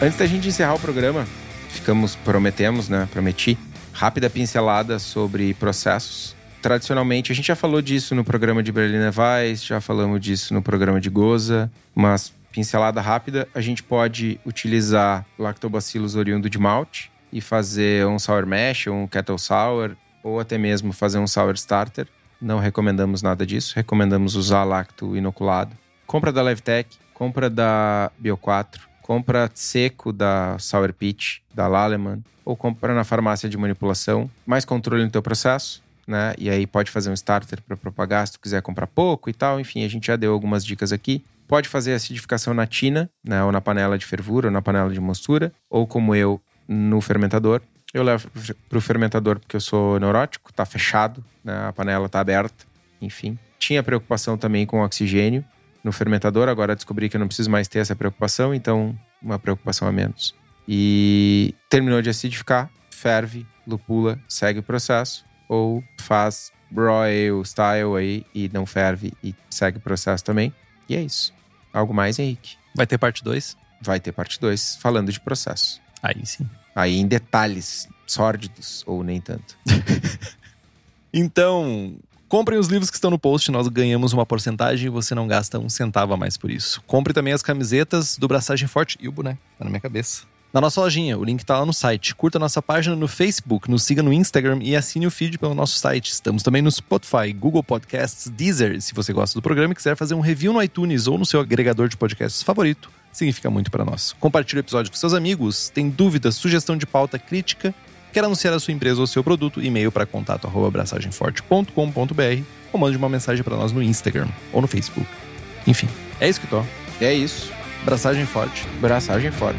Antes da gente encerrar o programa, ficamos, prometemos, né? Prometi, rápida pincelada sobre processos. Tradicionalmente, a gente já falou disso no programa de Berliner Weiss, já falamos disso no programa de Goza, mas pincelada rápida, a gente pode utilizar lactobacillus oriundo de malte e fazer um sour mash, um kettle sour, ou até mesmo fazer um sour starter. Não recomendamos nada disso, recomendamos usar lacto inoculado. Compra da Levtech, compra da Bio4, compra seco da Sour Peach, da Laleman, ou compra na farmácia de manipulação. Mais controle no teu processo, né? E aí pode fazer um starter para propagar se tu quiser comprar pouco e tal. Enfim, a gente já deu algumas dicas aqui. Pode fazer acidificação na tina, né? Ou na panela de fervura, ou na panela de mostura, ou como eu, no fermentador. Eu levo pro fermentador porque eu sou neurótico, tá fechado, né? A panela tá aberta, enfim. Tinha preocupação também com o oxigênio no fermentador, agora descobri que eu não preciso mais ter essa preocupação, então uma preocupação a menos. E terminou de acidificar, ferve, lupula, segue o processo, ou faz broil style aí e não ferve e segue o processo também. E é isso. Algo mais, Henrique? Vai ter parte 2? Vai ter parte 2 falando de processo. Aí sim. Aí em detalhes sórdidos, ou nem tanto. [LAUGHS] Então, Comprem os livros que estão no post, nós ganhamos uma porcentagem e você não gasta um centavo a mais por isso. Compre também as camisetas do Braçagem Forte e o boné, tá na minha cabeça. Na nossa lojinha, o link tá lá no site. Curta nossa página no Facebook, nos siga no Instagram e assine o feed pelo nosso site. Estamos também no Spotify, Google Podcasts, Deezer. Se você gosta do programa e quiser fazer um review no iTunes ou no seu agregador de podcasts favorito, significa muito para nós. Compartilhe o episódio com seus amigos. Tem dúvidas, sugestão de pauta, crítica? Quer anunciar a sua empresa ou seu produto? E-mail para contato arroba abraçagemforte.com.br ou mande uma mensagem para nós no Instagram ou no Facebook. Enfim, é isso que tô. É isso. Braçagem forte. Braçagem forte.